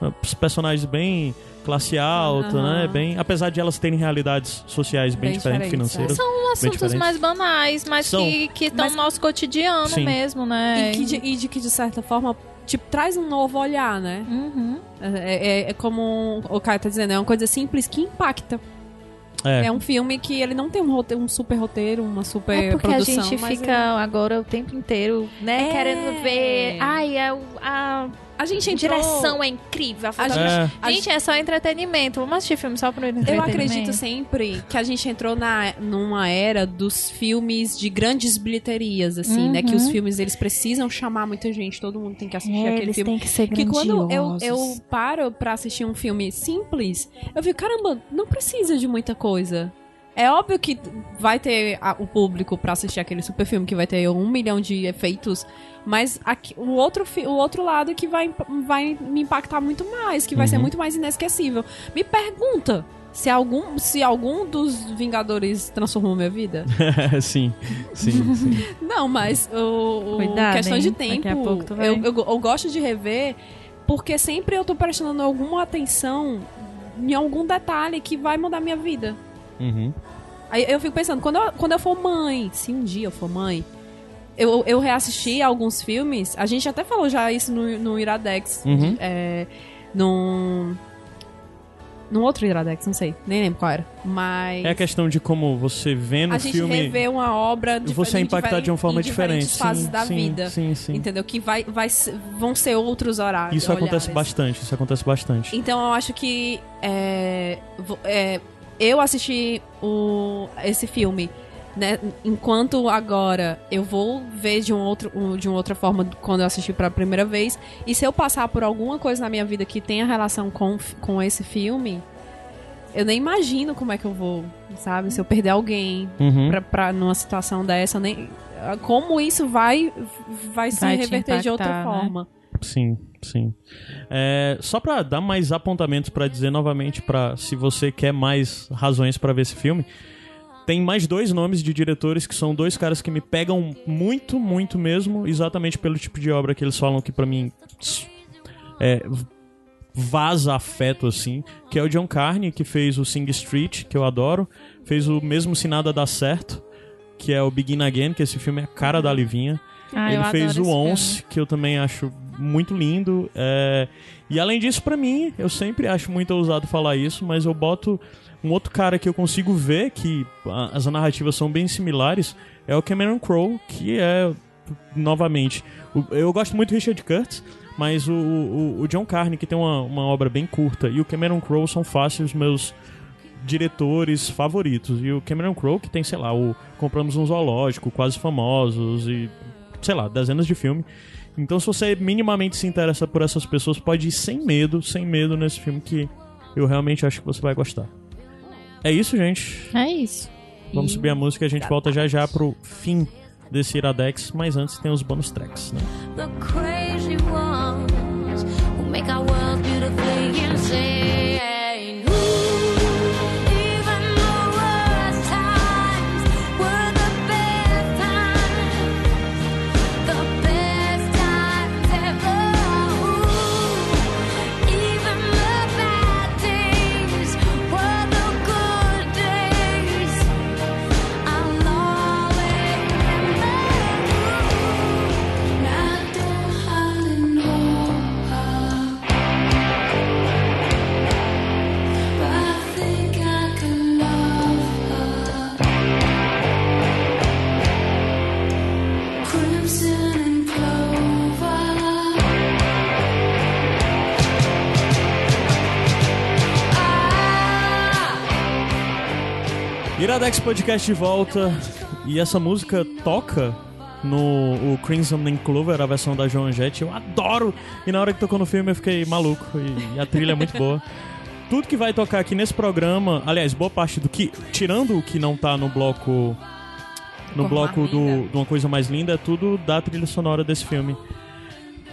ah, personagens bem classe alta, Aham. né? Bem, apesar de elas terem realidades sociais bem, Bem diferentes, diferentes, financeiras. São assuntos mais banais, mas São. que que estão no nosso cotidiano Sim. mesmo, né? E, que de, e de que, de certa forma, tipo, traz um novo olhar, né? Uhum. É, é- é como o Caio tá dizendo, é uma coisa simples que impacta. É. É, um filme que ele não tem um, roteiro, um super roteiro, uma super É porque a produção. gente mas fica agora o tempo inteiro, né, É. querendo ver. Ai, é o- a é- A gente entrou... direção é incrível. A A É. Gente, é só entretenimento. Vamos assistir filme só pro Eu entretenimento. acredito sempre que a gente entrou na, numa era dos filmes de grandes bilheterias, assim, né? Que os filmes, eles precisam chamar muita gente, todo mundo tem que assistir É, aquele eles filme. têm que ser Que quando eu, eu paro pra assistir um filme simples, eu fico, caramba, não precisa de muita coisa. É óbvio que vai ter a- o público pra assistir aquele super filme que vai ter um milhão de efeitos, mas aqui- o, outro, fi- o outro lado é que vai, vai me impactar muito mais, que vai ser Uhum. muito mais inesquecível. Me pergunta se algum, se algum dos Vingadores transformou minha vida. sim, sim, sim. Não, mas o, o Cuidado, questão de hein? Daqui tempo, a pouco tu vai- eu, eu, eu gosto de rever porque sempre eu tô prestando alguma atenção em algum detalhe que vai mudar minha vida. Uhum. Aí eu fico pensando, quando eu, quando eu for mãe, se um dia eu for mãe, eu, eu reassisti alguns filmes, a gente até falou já isso no, no Iradex, Uhum. é, num, num outro Iradex, não sei, nem lembro qual era, mas... É a questão de como você vê no a gente filme. rever uma obra Você é impactado de uma forma em diferente. fases sim, da sim, vida. Sim, sim. Entendeu? Que vai, vai, vão ser outros horários. Isso acontece olhares. bastante, isso acontece bastante. Então eu acho que é, é, eu assisti o, esse filme né, enquanto agora eu vou ver de, um outro, de uma outra forma quando eu assistir pela primeira vez, e se eu passar por alguma coisa na minha vida que tenha relação com, com esse filme, eu nem imagino como é que eu vou, sabe? Se eu perder alguém Uhum. pra, pra numa situação dessa, eu nem como isso vai vai se Vai te reverter de outra né? forma. Sim, sim. É, só pra dar mais apontamentos pra dizer novamente para se você quer mais razões pra ver esse filme, tem mais dois nomes de diretores que são dois caras que me pegam muito, muito mesmo, exatamente pelo tipo de obra que eles falam que pra mim é, vaza afeto assim, que é o John Carney que fez o Sing Street, que eu adoro, fez o mesmo Se Nada Dá Certo, que é o Begin Again, que esse filme é a cara da Livinha. Ah, Ele fez o Once, que eu também acho muito lindo. é, E além disso, pra mim, eu sempre acho muito ousado falar isso, mas eu boto um outro cara que eu consigo ver que as narrativas são bem similares, é o Cameron Crowe, que é, novamente, eu gosto muito do Richard Curtis, mas o, o, o John Carney, que tem uma, uma obra bem curta, e o Cameron Crowe são fáceis os meus diretores favoritos. E o Cameron Crowe, que tem, sei lá, o Compramos um Zoológico, Quase Famosos e, sei lá, dezenas de filmes. Então, se você minimamente se interessa por essas pessoas, pode ir sem medo, sem medo nesse filme que eu realmente acho que você vai gostar. É isso, gente. É isso. Vamos subir a música e a gente volta já já pro fim desse Iradex, mas antes tem os bônus tracks, né? the crazy ones who make our world beautifully insane. Iradex Podcast de volta e essa música toca no o Crimson and Clover, a versão da Joan Jett. Eu adoro! E na hora que tocou no filme eu fiquei maluco e, a trilha é muito boa. Tudo que vai tocar aqui nesse programa, aliás, boa parte do que, tirando o que não tá no bloco no Cor bloco do, de uma coisa mais linda, é tudo da trilha sonora desse filme.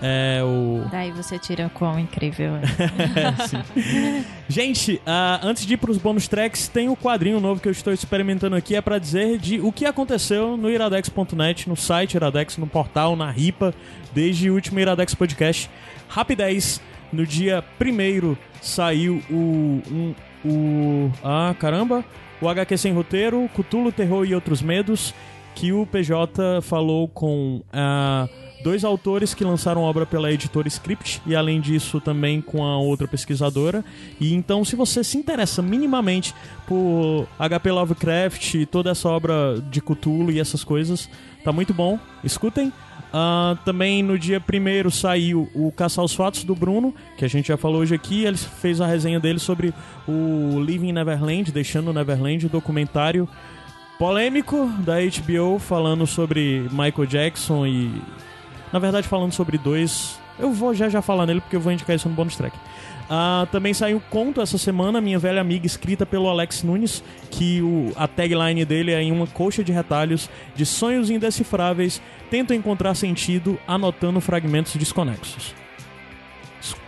É o Daí você tira quão incrível é. Gente, ah, antes de ir pros bônus tracks, tem um quadrinho novo que eu estou experimentando aqui. É pra dizer de o que aconteceu no iradex.net, no site Iradex, no portal, na RIPA, desde o último Iradex Podcast. Rapidez, no dia 1 saiu o, um, o. Ah, caramba! O HQ Sem Roteiro, Cutulo, Terror e Outros Medos, que o PJ falou com. ah, dois autores que lançaram obra pela editora Script e além disso também com a outra pesquisadora. E então, se você se interessa minimamente por HP Lovecraft e toda essa obra de Cthulhu e essas coisas, tá muito bom. Escutem. Ah, também no dia primeiro saiu o Caçar os Fatos do Bruno, que a gente já falou hoje aqui. Ele fez a resenha dele sobre o Living Neverland, Deixando Neverland, o documentário polêmico da HBO falando sobre Michael Jackson e na verdade falando sobre dois eu vou já já falar nele porque eu vou indicar isso no bonus track Ah, também saiu conto essa semana minha velha amiga escrita pelo Alex Nunes que o, a tagline dele é em uma coxa de retalhos de sonhos indecifráveis tento encontrar sentido anotando fragmentos desconexos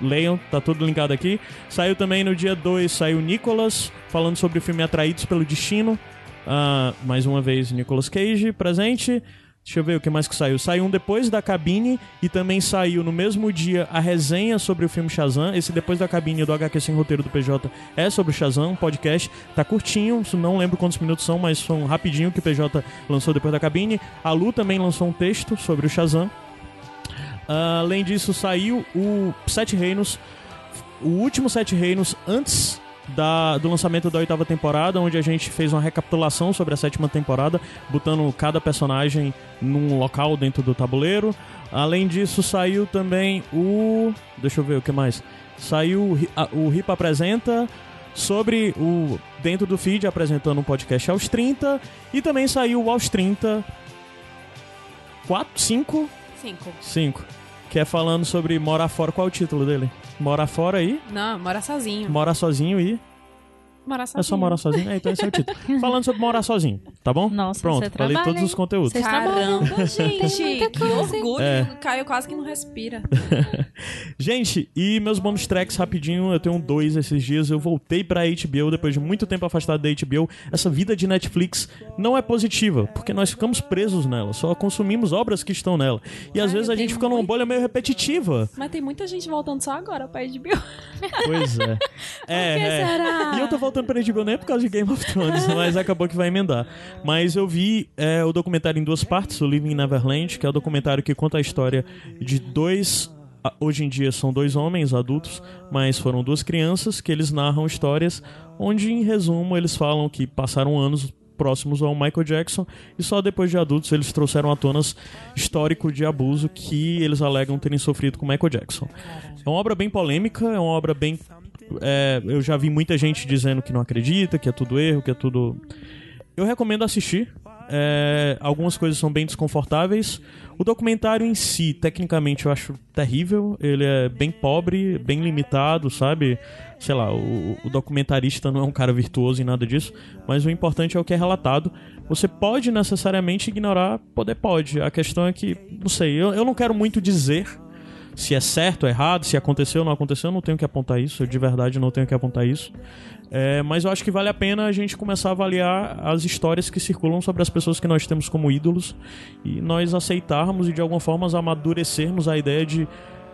Leiam, tá tudo linkado aqui. Saiu também no dia 2, saiu Nicolas, falando sobre o filme Atraídos pelo Destino. Ah, mais uma vez, Nicolas Cage presente. Deixa eu ver o que mais que saiu. Saiu um depois da cabine e também saiu no mesmo dia a resenha sobre o filme Shazam. Esse depois da cabine do HQ Sem Roteiro do PJ é sobre o Shazam, um podcast. Tá curtinho, não lembro quantos minutos são, mas são rapidinho que o PJ lançou depois da cabine. A Lu também lançou um texto sobre o Shazam. Ah, além disso, saiu o Sete Reinos, o último Sete Reinos antes da- do lançamento da oitava temporada, onde a gente fez uma recapitulação sobre a sétima temporada, botando cada personagem num local dentro do tabuleiro. Além disso, saiu também o. Deixa eu ver o que mais. Saiu o Ripa Apresenta, sobre o dentro do feed apresentando um podcast aos 30 e também saiu o aos 30 4 5 Cinco. 5, que é falando sobre morar fora, qual é o título dele? Morar fora e Não, mora sozinho. morar sozinho e Morar sozinho. é só morar sozinho. É, então esse é o título. Falando sobre morar sozinho, tá bom? Nossa, Pronto, você falei trabalha, todos hein? os conteúdos. Vocês. Caramba, gente. que orgulho. É. O Caio quase que não respira. Gente, e meus bônus tracks rapidinho, eu tenho dois esses dias. Eu voltei pra HBO depois de muito tempo afastado da HBO. Essa vida de Netflix não é positiva, porque nós ficamos presos nela, só consumimos obras que estão nela. E às Ai, vezes a gente fica numa muito- bolha meio repetitiva. Mas tem muita gente voltando só agora pra HBO. Pois é. é, é. será? E eu tô voltando pra HBO nem por causa de Game of Thrones, mas acabou que vai emendar. Mas eu vi é, o documentário em duas partes, o Living Neverland, que é o documentário que conta a história de dois. Hoje em dia são dois homens adultos, mas foram duas crianças que eles narram histórias onde, em resumo, eles falam que passaram anos próximos ao Michael Jackson e só depois de adultos eles trouxeram à tona histórico de abuso que eles alegam terem sofrido com Michael Jackson. É uma obra bem polêmica, é uma obra bem é, eu já vi muita gente dizendo que não acredita, que é tudo erro, que é tudo. Eu recomendo assistir. É, algumas coisas são bem desconfortáveis. O documentário em si, tecnicamente, eu acho terrível. Ele é bem pobre, bem limitado, sabe? Sei lá, o, o documentarista não é um cara virtuoso em nada disso. Mas o importante é o que é relatado. Você pode necessariamente ignorar, poder pode. A questão é que, não sei, eu, eu não quero muito dizer se é certo ou errado, se aconteceu ou não aconteceu, eu não tenho que apontar isso, eu de verdade não tenho que apontar isso. É, mas eu acho que vale a pena a gente começar a avaliar as histórias que circulam sobre as pessoas que nós temos como ídolos e nós aceitarmos e de alguma forma amadurecermos a ideia de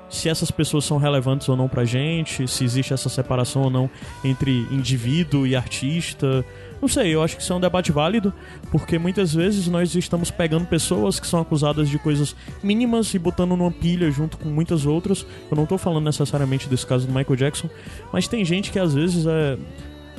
se essas pessoas são relevantes ou não pra gente, se existe essa separação ou não entre indivíduo e artista. Não sei, eu acho que isso é um debate válido, porque muitas vezes nós estamos pegando pessoas que são acusadas de coisas mínimas e botando numa pilha junto com muitas outras. Eu não tô falando necessariamente desse caso do Michael Jackson, mas tem gente que às vezes é.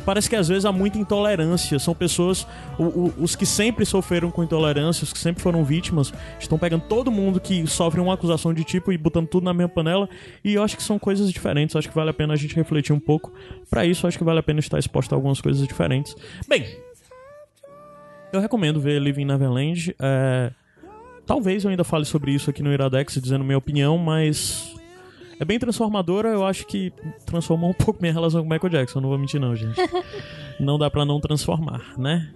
Parece que às vezes há muita intolerância. São pessoas. o- o- os que sempre sofreram com intolerância, os que sempre foram vítimas, estão pegando todo mundo que sofre uma acusação de tipo e botando tudo na mesma panela. E eu acho que são coisas diferentes. Acho que vale a pena a gente refletir um pouco. Pra isso, acho que vale a pena estar exposto a algumas coisas diferentes. Bem, eu recomendo ver Living Neverland. É, Talvez eu ainda fale sobre isso aqui no Iradex, dizendo minha opinião, mas. É bem transformadora, eu acho que transformou um pouco minha relação com o Michael Jackson, não vou mentir não, gente. Não dá pra não transformar, né?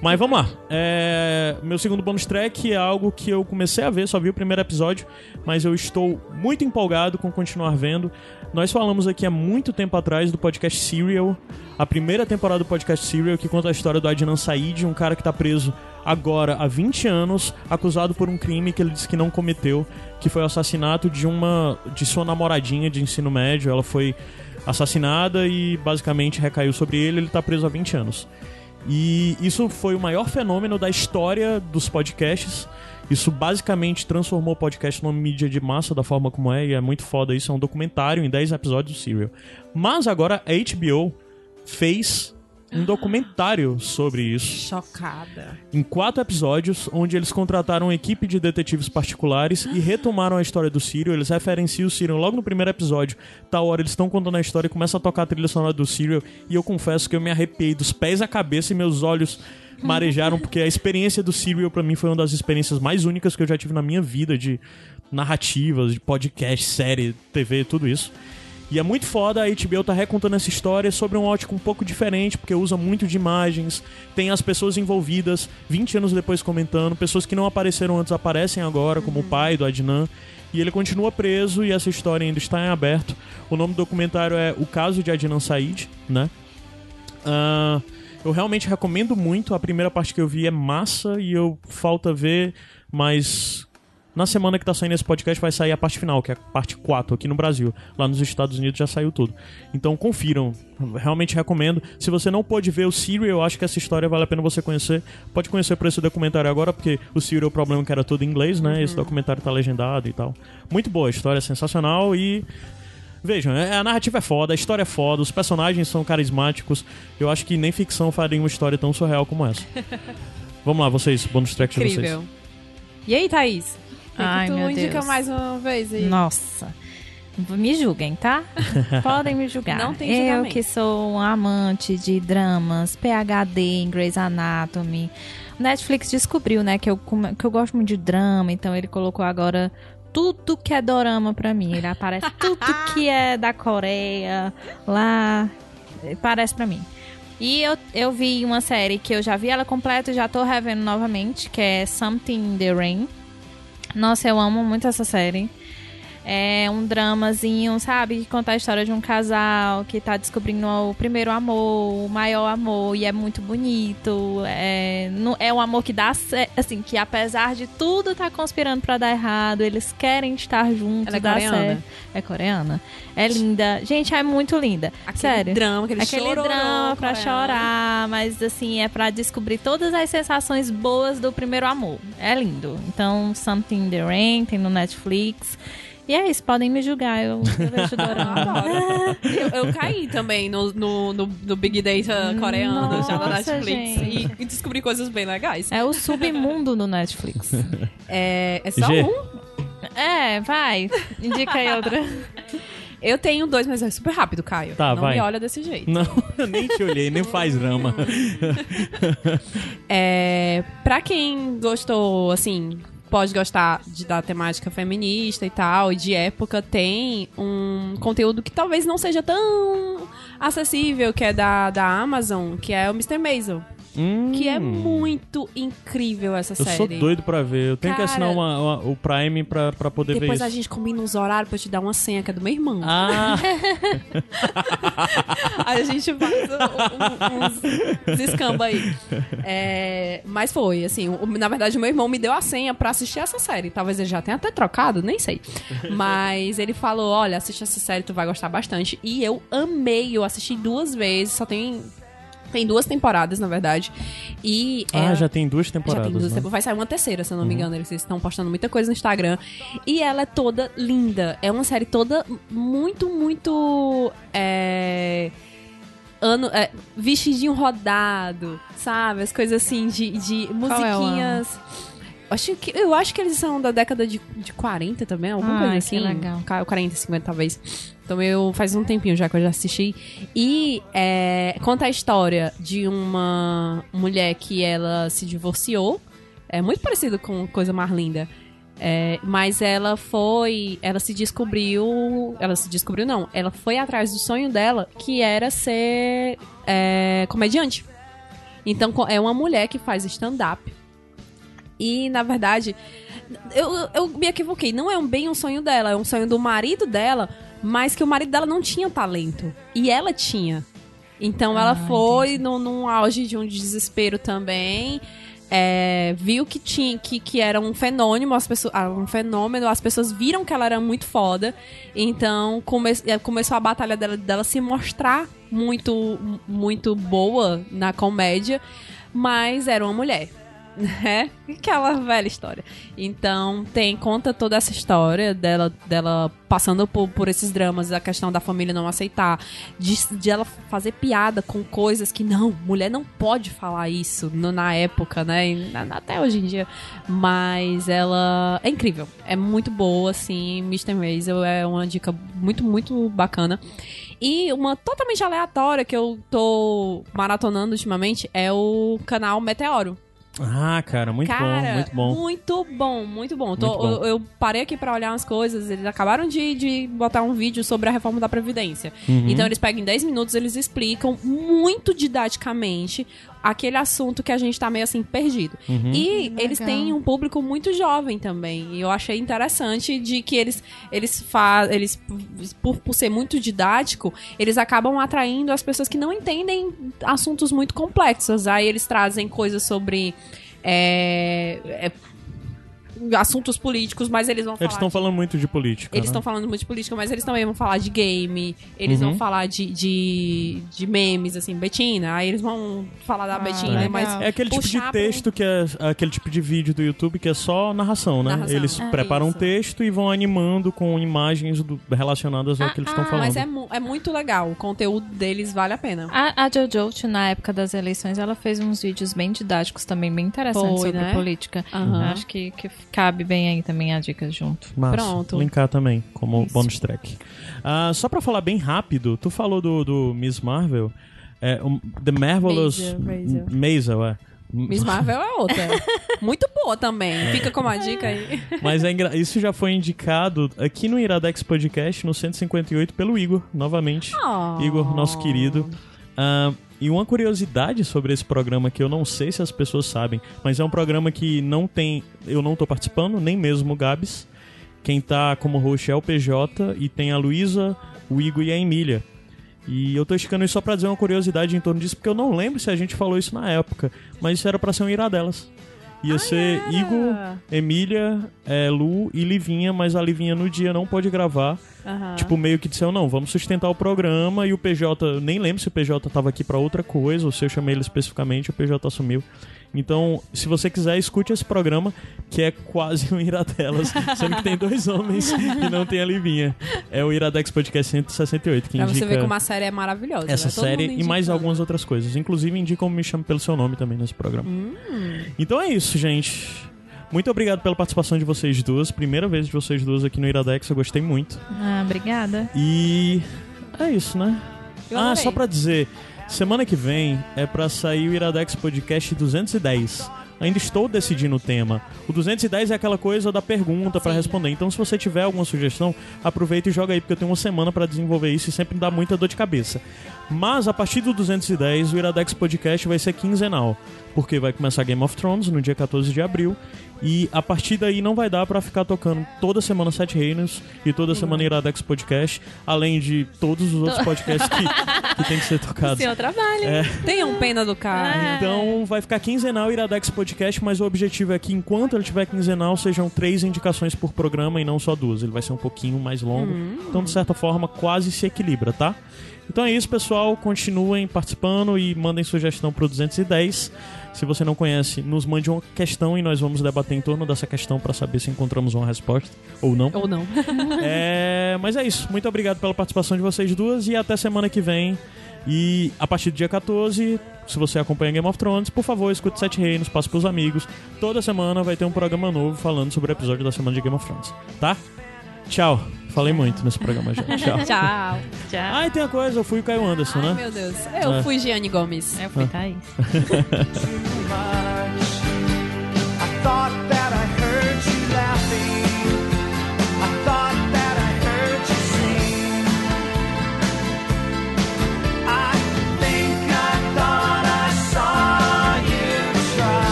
Mas vamos lá. É, Meu segundo bonus track é algo que eu comecei a ver, só vi o primeiro episódio, mas eu estou muito empolgado com continuar vendo. Nós falamos aqui há muito tempo atrás do podcast Serial, a primeira temporada do podcast Serial, que conta a história do Adnan Said, um cara que tá preso agora há 20 anos, acusado por um crime que ele disse que não cometeu, que foi o assassinato de uma de sua namoradinha de ensino médio. Ela foi assassinada e basicamente recaiu sobre ele, ele tá preso há 20 anos. E isso foi o maior fenômeno da história dos podcasts. Isso basicamente transformou o podcast numa mídia de massa da forma como é, e é muito foda isso. É um documentário em 10 episódios do Serial. Mas agora a HBO fez um documentário sobre isso Chocada. em quatro episódios, onde eles contrataram uma equipe de detetives particulares e retomaram a história do Serial. Eles referenciam o Serial logo no primeiro episódio. Tal hora eles estão contando a história e começa a tocar a trilha sonora do Serial. E eu confesso que eu me arrepiei dos pés à cabeça e meus olhos marejaram, porque a experiência do Serial pra mim foi uma das experiências mais únicas que eu já tive na minha vida, de narrativas, de podcast, série, TV, tudo isso. E é muito foda, a HBO tá recontando essa história sobre um ótico um pouco diferente, porque usa muito de imagens, tem as pessoas envolvidas 20 anos depois comentando, pessoas que não apareceram antes aparecem agora, como o pai do Adnan. E ele continua preso e essa história ainda está em aberto. O nome do documentário é O Caso de Adnan Said, né? Ah, eu realmente recomendo muito. A primeira parte que eu vi é massa e eu falta ver, mas na semana que tá saindo esse podcast vai sair a parte final, que é a parte 4 aqui no Brasil. Lá nos Estados Unidos já saiu tudo. Então confiram. Realmente recomendo. Se você não pôde ver o Serial, eu acho que essa história vale a pena você conhecer. Pode conhecer por esse documentário agora, porque o Serial o problema é que era todo em inglês, né? Esse documentário tá legendado e tal. Muito boa, a história é sensacional e Vejam, é- a narrativa é foda, a história é foda, os personagens são carismáticos. Eu acho que nem ficção faria uma história tão surreal como essa. Vamos lá, vocês, bônus track de vocês. E aí, Thaís? Que, Ai, que tu meu indica Deus. mais uma vez aí? Nossa. Me julguem, tá? Podem me julgar. Não tem Eu julgamento. que sou um amante de dramas, PhD em Grey's Anatomy. O Netflix descobriu, né, que eu, que eu gosto muito de drama, então ele colocou agora tudo que é dorama pra mim. Ele aparece tudo que é da Coreia lá, parece pra mim. E eu, eu vi uma série que eu já vi ela completa e já tô revendo novamente, que é Something in the Rain. Nossa, eu amo muito essa série. É um dramazinho, sabe? Que conta a história de um casal que tá descobrindo o primeiro amor, o maior amor, e é muito bonito. É, não- é um amor que dá, assim, que apesar de tudo tá conspirando pra dar errado, eles querem estar juntos, Ela é coreana? certo. É coreana? É linda. Gente, é muito linda. Aquele Sério. drama, aquele, Aquele drama pra chorar, mas assim, é pra descobrir todas as sensações boas do primeiro amor. É lindo. Então, Something in the Rain tem no Netflix. E é isso, podem me julgar, eu, eu vejo dorama. Eu, eu caí também no, no, no, no Big Data coreano já na Nossa, Netflix e, e descobri coisas bem legais. É o submundo do Netflix. É, é só G. um? É, vai. Indica aí outra. Eu tenho dois, mas é super rápido, Caio. Tá, Não vai. me olha desse jeito. Não, eu nem te olhei, nem faz drama. É, pra quem gostou, assim, pode gostar de, da temática feminista e tal, e de época, tem um conteúdo que talvez não seja tão acessível, que é da, da Amazon, que é o Mr. Maisel. Hum, Que é muito incrível essa Eu série. sou doido pra ver. Eu tenho que Cara, assinar uma- uma- o Prime pra, pra poder ver Depois isso. a gente combina uns horários pra eu te dar uma senha que é do meu irmão. Ah, a gente faz um- um- uns, escamba aí. É, mas foi, assim, na verdade o meu irmão me deu a senha pra assistir essa série. Talvez ele já tenha até trocado, nem sei. Mas ele falou, olha, assiste essa série, tu vai gostar bastante. E eu amei, eu assisti duas vezes, só tem... Tem duas temporadas, na verdade. E ah é- já tem duas já temporadas. tem duas né? Uhum. temporadas. Vai sair uma terceira, se eu não me engano. Eles estão postando muita coisa no Instagram. E ela é toda linda. É uma série toda muito, muito. É. Ano, é, vestidinho rodado, sabe? As coisas assim de, de é musiquinhas. Acho que, eu acho que eles são da década de, de 40 também, alguma Ai, coisa que assim. legal. Ca- 40, 50 talvez. Então eu faz um tempinho já que eu já assisti. E é, conta a história de uma mulher que ela se divorciou. É muito parecido com Coisa Mais Linda. É, mas ela foi. Ela se descobriu. Ela se descobriu, não. Ela foi atrás do sonho dela, que era ser é, comediante. Então é uma mulher que faz stand-up. E, na verdade, eu, eu me equivoquei. Não é um- bem um sonho dela, é um sonho do marido dela, mas que o marido dela não tinha talento. E ela tinha. Então ela foi no, num auge de um desespero também. é, viu que tinha que, que era um fenômeno, as pessoas, ah, um fenômeno, as pessoas viram que ela era muito foda. Então come, eh, começou a batalha dela, dela se mostrar muito muito boa na comédia, mas era uma mulher né? Aquela velha história. Então, tem, conta toda essa história dela, dela passando por, por esses dramas, a questão da família não aceitar, de, de ela fazer piada com coisas que não, mulher não pode falar isso no- na época, né? Na- até hoje em dia. Mas ela é incrível. É muito boa, assim. Mr. Maisel é uma dica muito, muito bacana. E uma totalmente aleatória que eu tô maratonando ultimamente é o canal Meteoro. Ah, cara, muito Cara, bom, muito bom. Muito bom, muito bom. Tô- Muito bom. Eu, eu parei aqui pra olhar umas coisas. Eles acabaram de, de botar um vídeo sobre a reforma da Previdência. Uhum. Então eles pegam em 10 minutos, eles explicam muito didaticamente aquele assunto que a gente tá meio assim perdido. Uhum. E eles têm um público muito jovem também. E eu achei interessante de que eles eles fazem eles por, por ser muito didático, eles acabam atraindo as pessoas que não entendem assuntos muito complexos. Aí eles trazem coisas sobre é, é, assuntos políticos, mas eles vão falar Eles estão falando muito de política. eles né? estão falando muito de política, mas eles também vão falar de game, eles Uhum. vão falar de, de, de memes, assim, Betina, aí eles vão falar da Betina, legal. mas É aquele tipo de texto que é aquele tipo de vídeo do YouTube que é só narração, né? Narração. Eles É. preparam um Isso. texto e vão animando com imagens do- relacionadas ao que eles estão falando. Mas é, mu- é muito legal, o conteúdo deles vale a pena. A, a Jojo, na época das eleições, ela fez uns vídeos bem didáticos também, bem interessantes Foi, sobre né? política. Aham. Acho que, que cabe bem aí também a dica junto. Massa. Pronto. Linkar também, como bônus track. Ah, só pra falar bem rápido, tu falou do, do Miss Marvel. É, um, The Marvelous... Maisel, é. Miss Marvel é outra. Muito boa também. Fica como a dica aí. Mas é engra... isso já foi indicado aqui no Iradex Podcast, no 158, pelo Igor, novamente. Oh. Igor, nosso querido. Ah, e uma curiosidade sobre esse programa que eu não sei se as pessoas sabem, mas é um programa que não tem. Eu não tô participando, nem mesmo o Gabs. Quem tá como host é o PJ e tem a Luísa, o Igor e a Emília. E eu tô esticando isso só pra dizer uma curiosidade em torno disso, porque eu não lembro se a gente falou isso na época, mas isso era pra ser um iradelas. Ia ser era? Igor, Emília, é, Lu e Livinha, mas a Livinha no dia não pode gravar. Aham. Tipo, meio que disseram, não, vamos sustentar o programa e o PJ, nem lembro se o PJ tava aqui pra outra coisa, ou se eu chamei ele especificamente, o PJ assumiu. Então, se você quiser, escute esse programa, que é quase um Iradelas, sendo que tem dois homens e não tem a Livinha. É o Iradex Podcast 168, que Pra indica você ver como a série é maravilhosa. essa né? Série e mais algumas outras coisas. Inclusive, indicam Me Chame Pelo Seu Nome também nesse programa. Hum. Então é isso, gente. Muito obrigado pela participação de vocês duas. Primeira vez de vocês duas aqui no Iradex, eu gostei muito. Ah, obrigada. E é isso, né? Eu ah, só pra dizer, semana que vem é pra sair o Iradex Podcast 210. Ainda estou decidindo o tema. O 210 é aquela coisa da pergunta pra responder. Então, se você tiver alguma sugestão, aproveita e joga aí, porque eu tenho uma semana pra desenvolver isso e sempre dá muita dor de cabeça. Mas a partir do 210, o Iradex Podcast vai ser quinzenal, porque vai começar Game of Thrones no dia 14 de abril. E a partir daí não vai dar pra ficar tocando toda semana Sete Reinos e toda semana Iradex Podcast, além de todos os outros podcasts que, que tem que ser tocados. Seu trabalho. É. Tenham pena do cara. Então vai ficar quinzenal Iradex Podcast, mas o objetivo é que enquanto ele tiver quinzenal, sejam três indicações por programa e não só duas. Ele vai ser um pouquinho mais longo. Então, de certa forma, quase se equilibra, tá? Então é isso, pessoal. Continuem participando e mandem sugestão pro 210. Se você não conhece, nos mande uma questão e nós vamos debater em torno dessa questão para saber se encontramos uma resposta ou não. Ou não. É, mas é isso. Muito obrigado pela participação de vocês duas e até semana que vem. E a partir do dia 14, se você acompanha Game of Thrones, por favor, escute Sete Reinos, passe pros amigos. Toda semana vai ter um programa novo falando sobre o episódio da semana de Game of Thrones, tá? Tchau. Falei muito nesse programa já. Tchau. Tchau. Tchau. Ah, e tem a coisa, eu fui o Caio Anderson, Ai, né? meu Deus. Eu É. fui Gianni Gomes. Eu fui Thaís.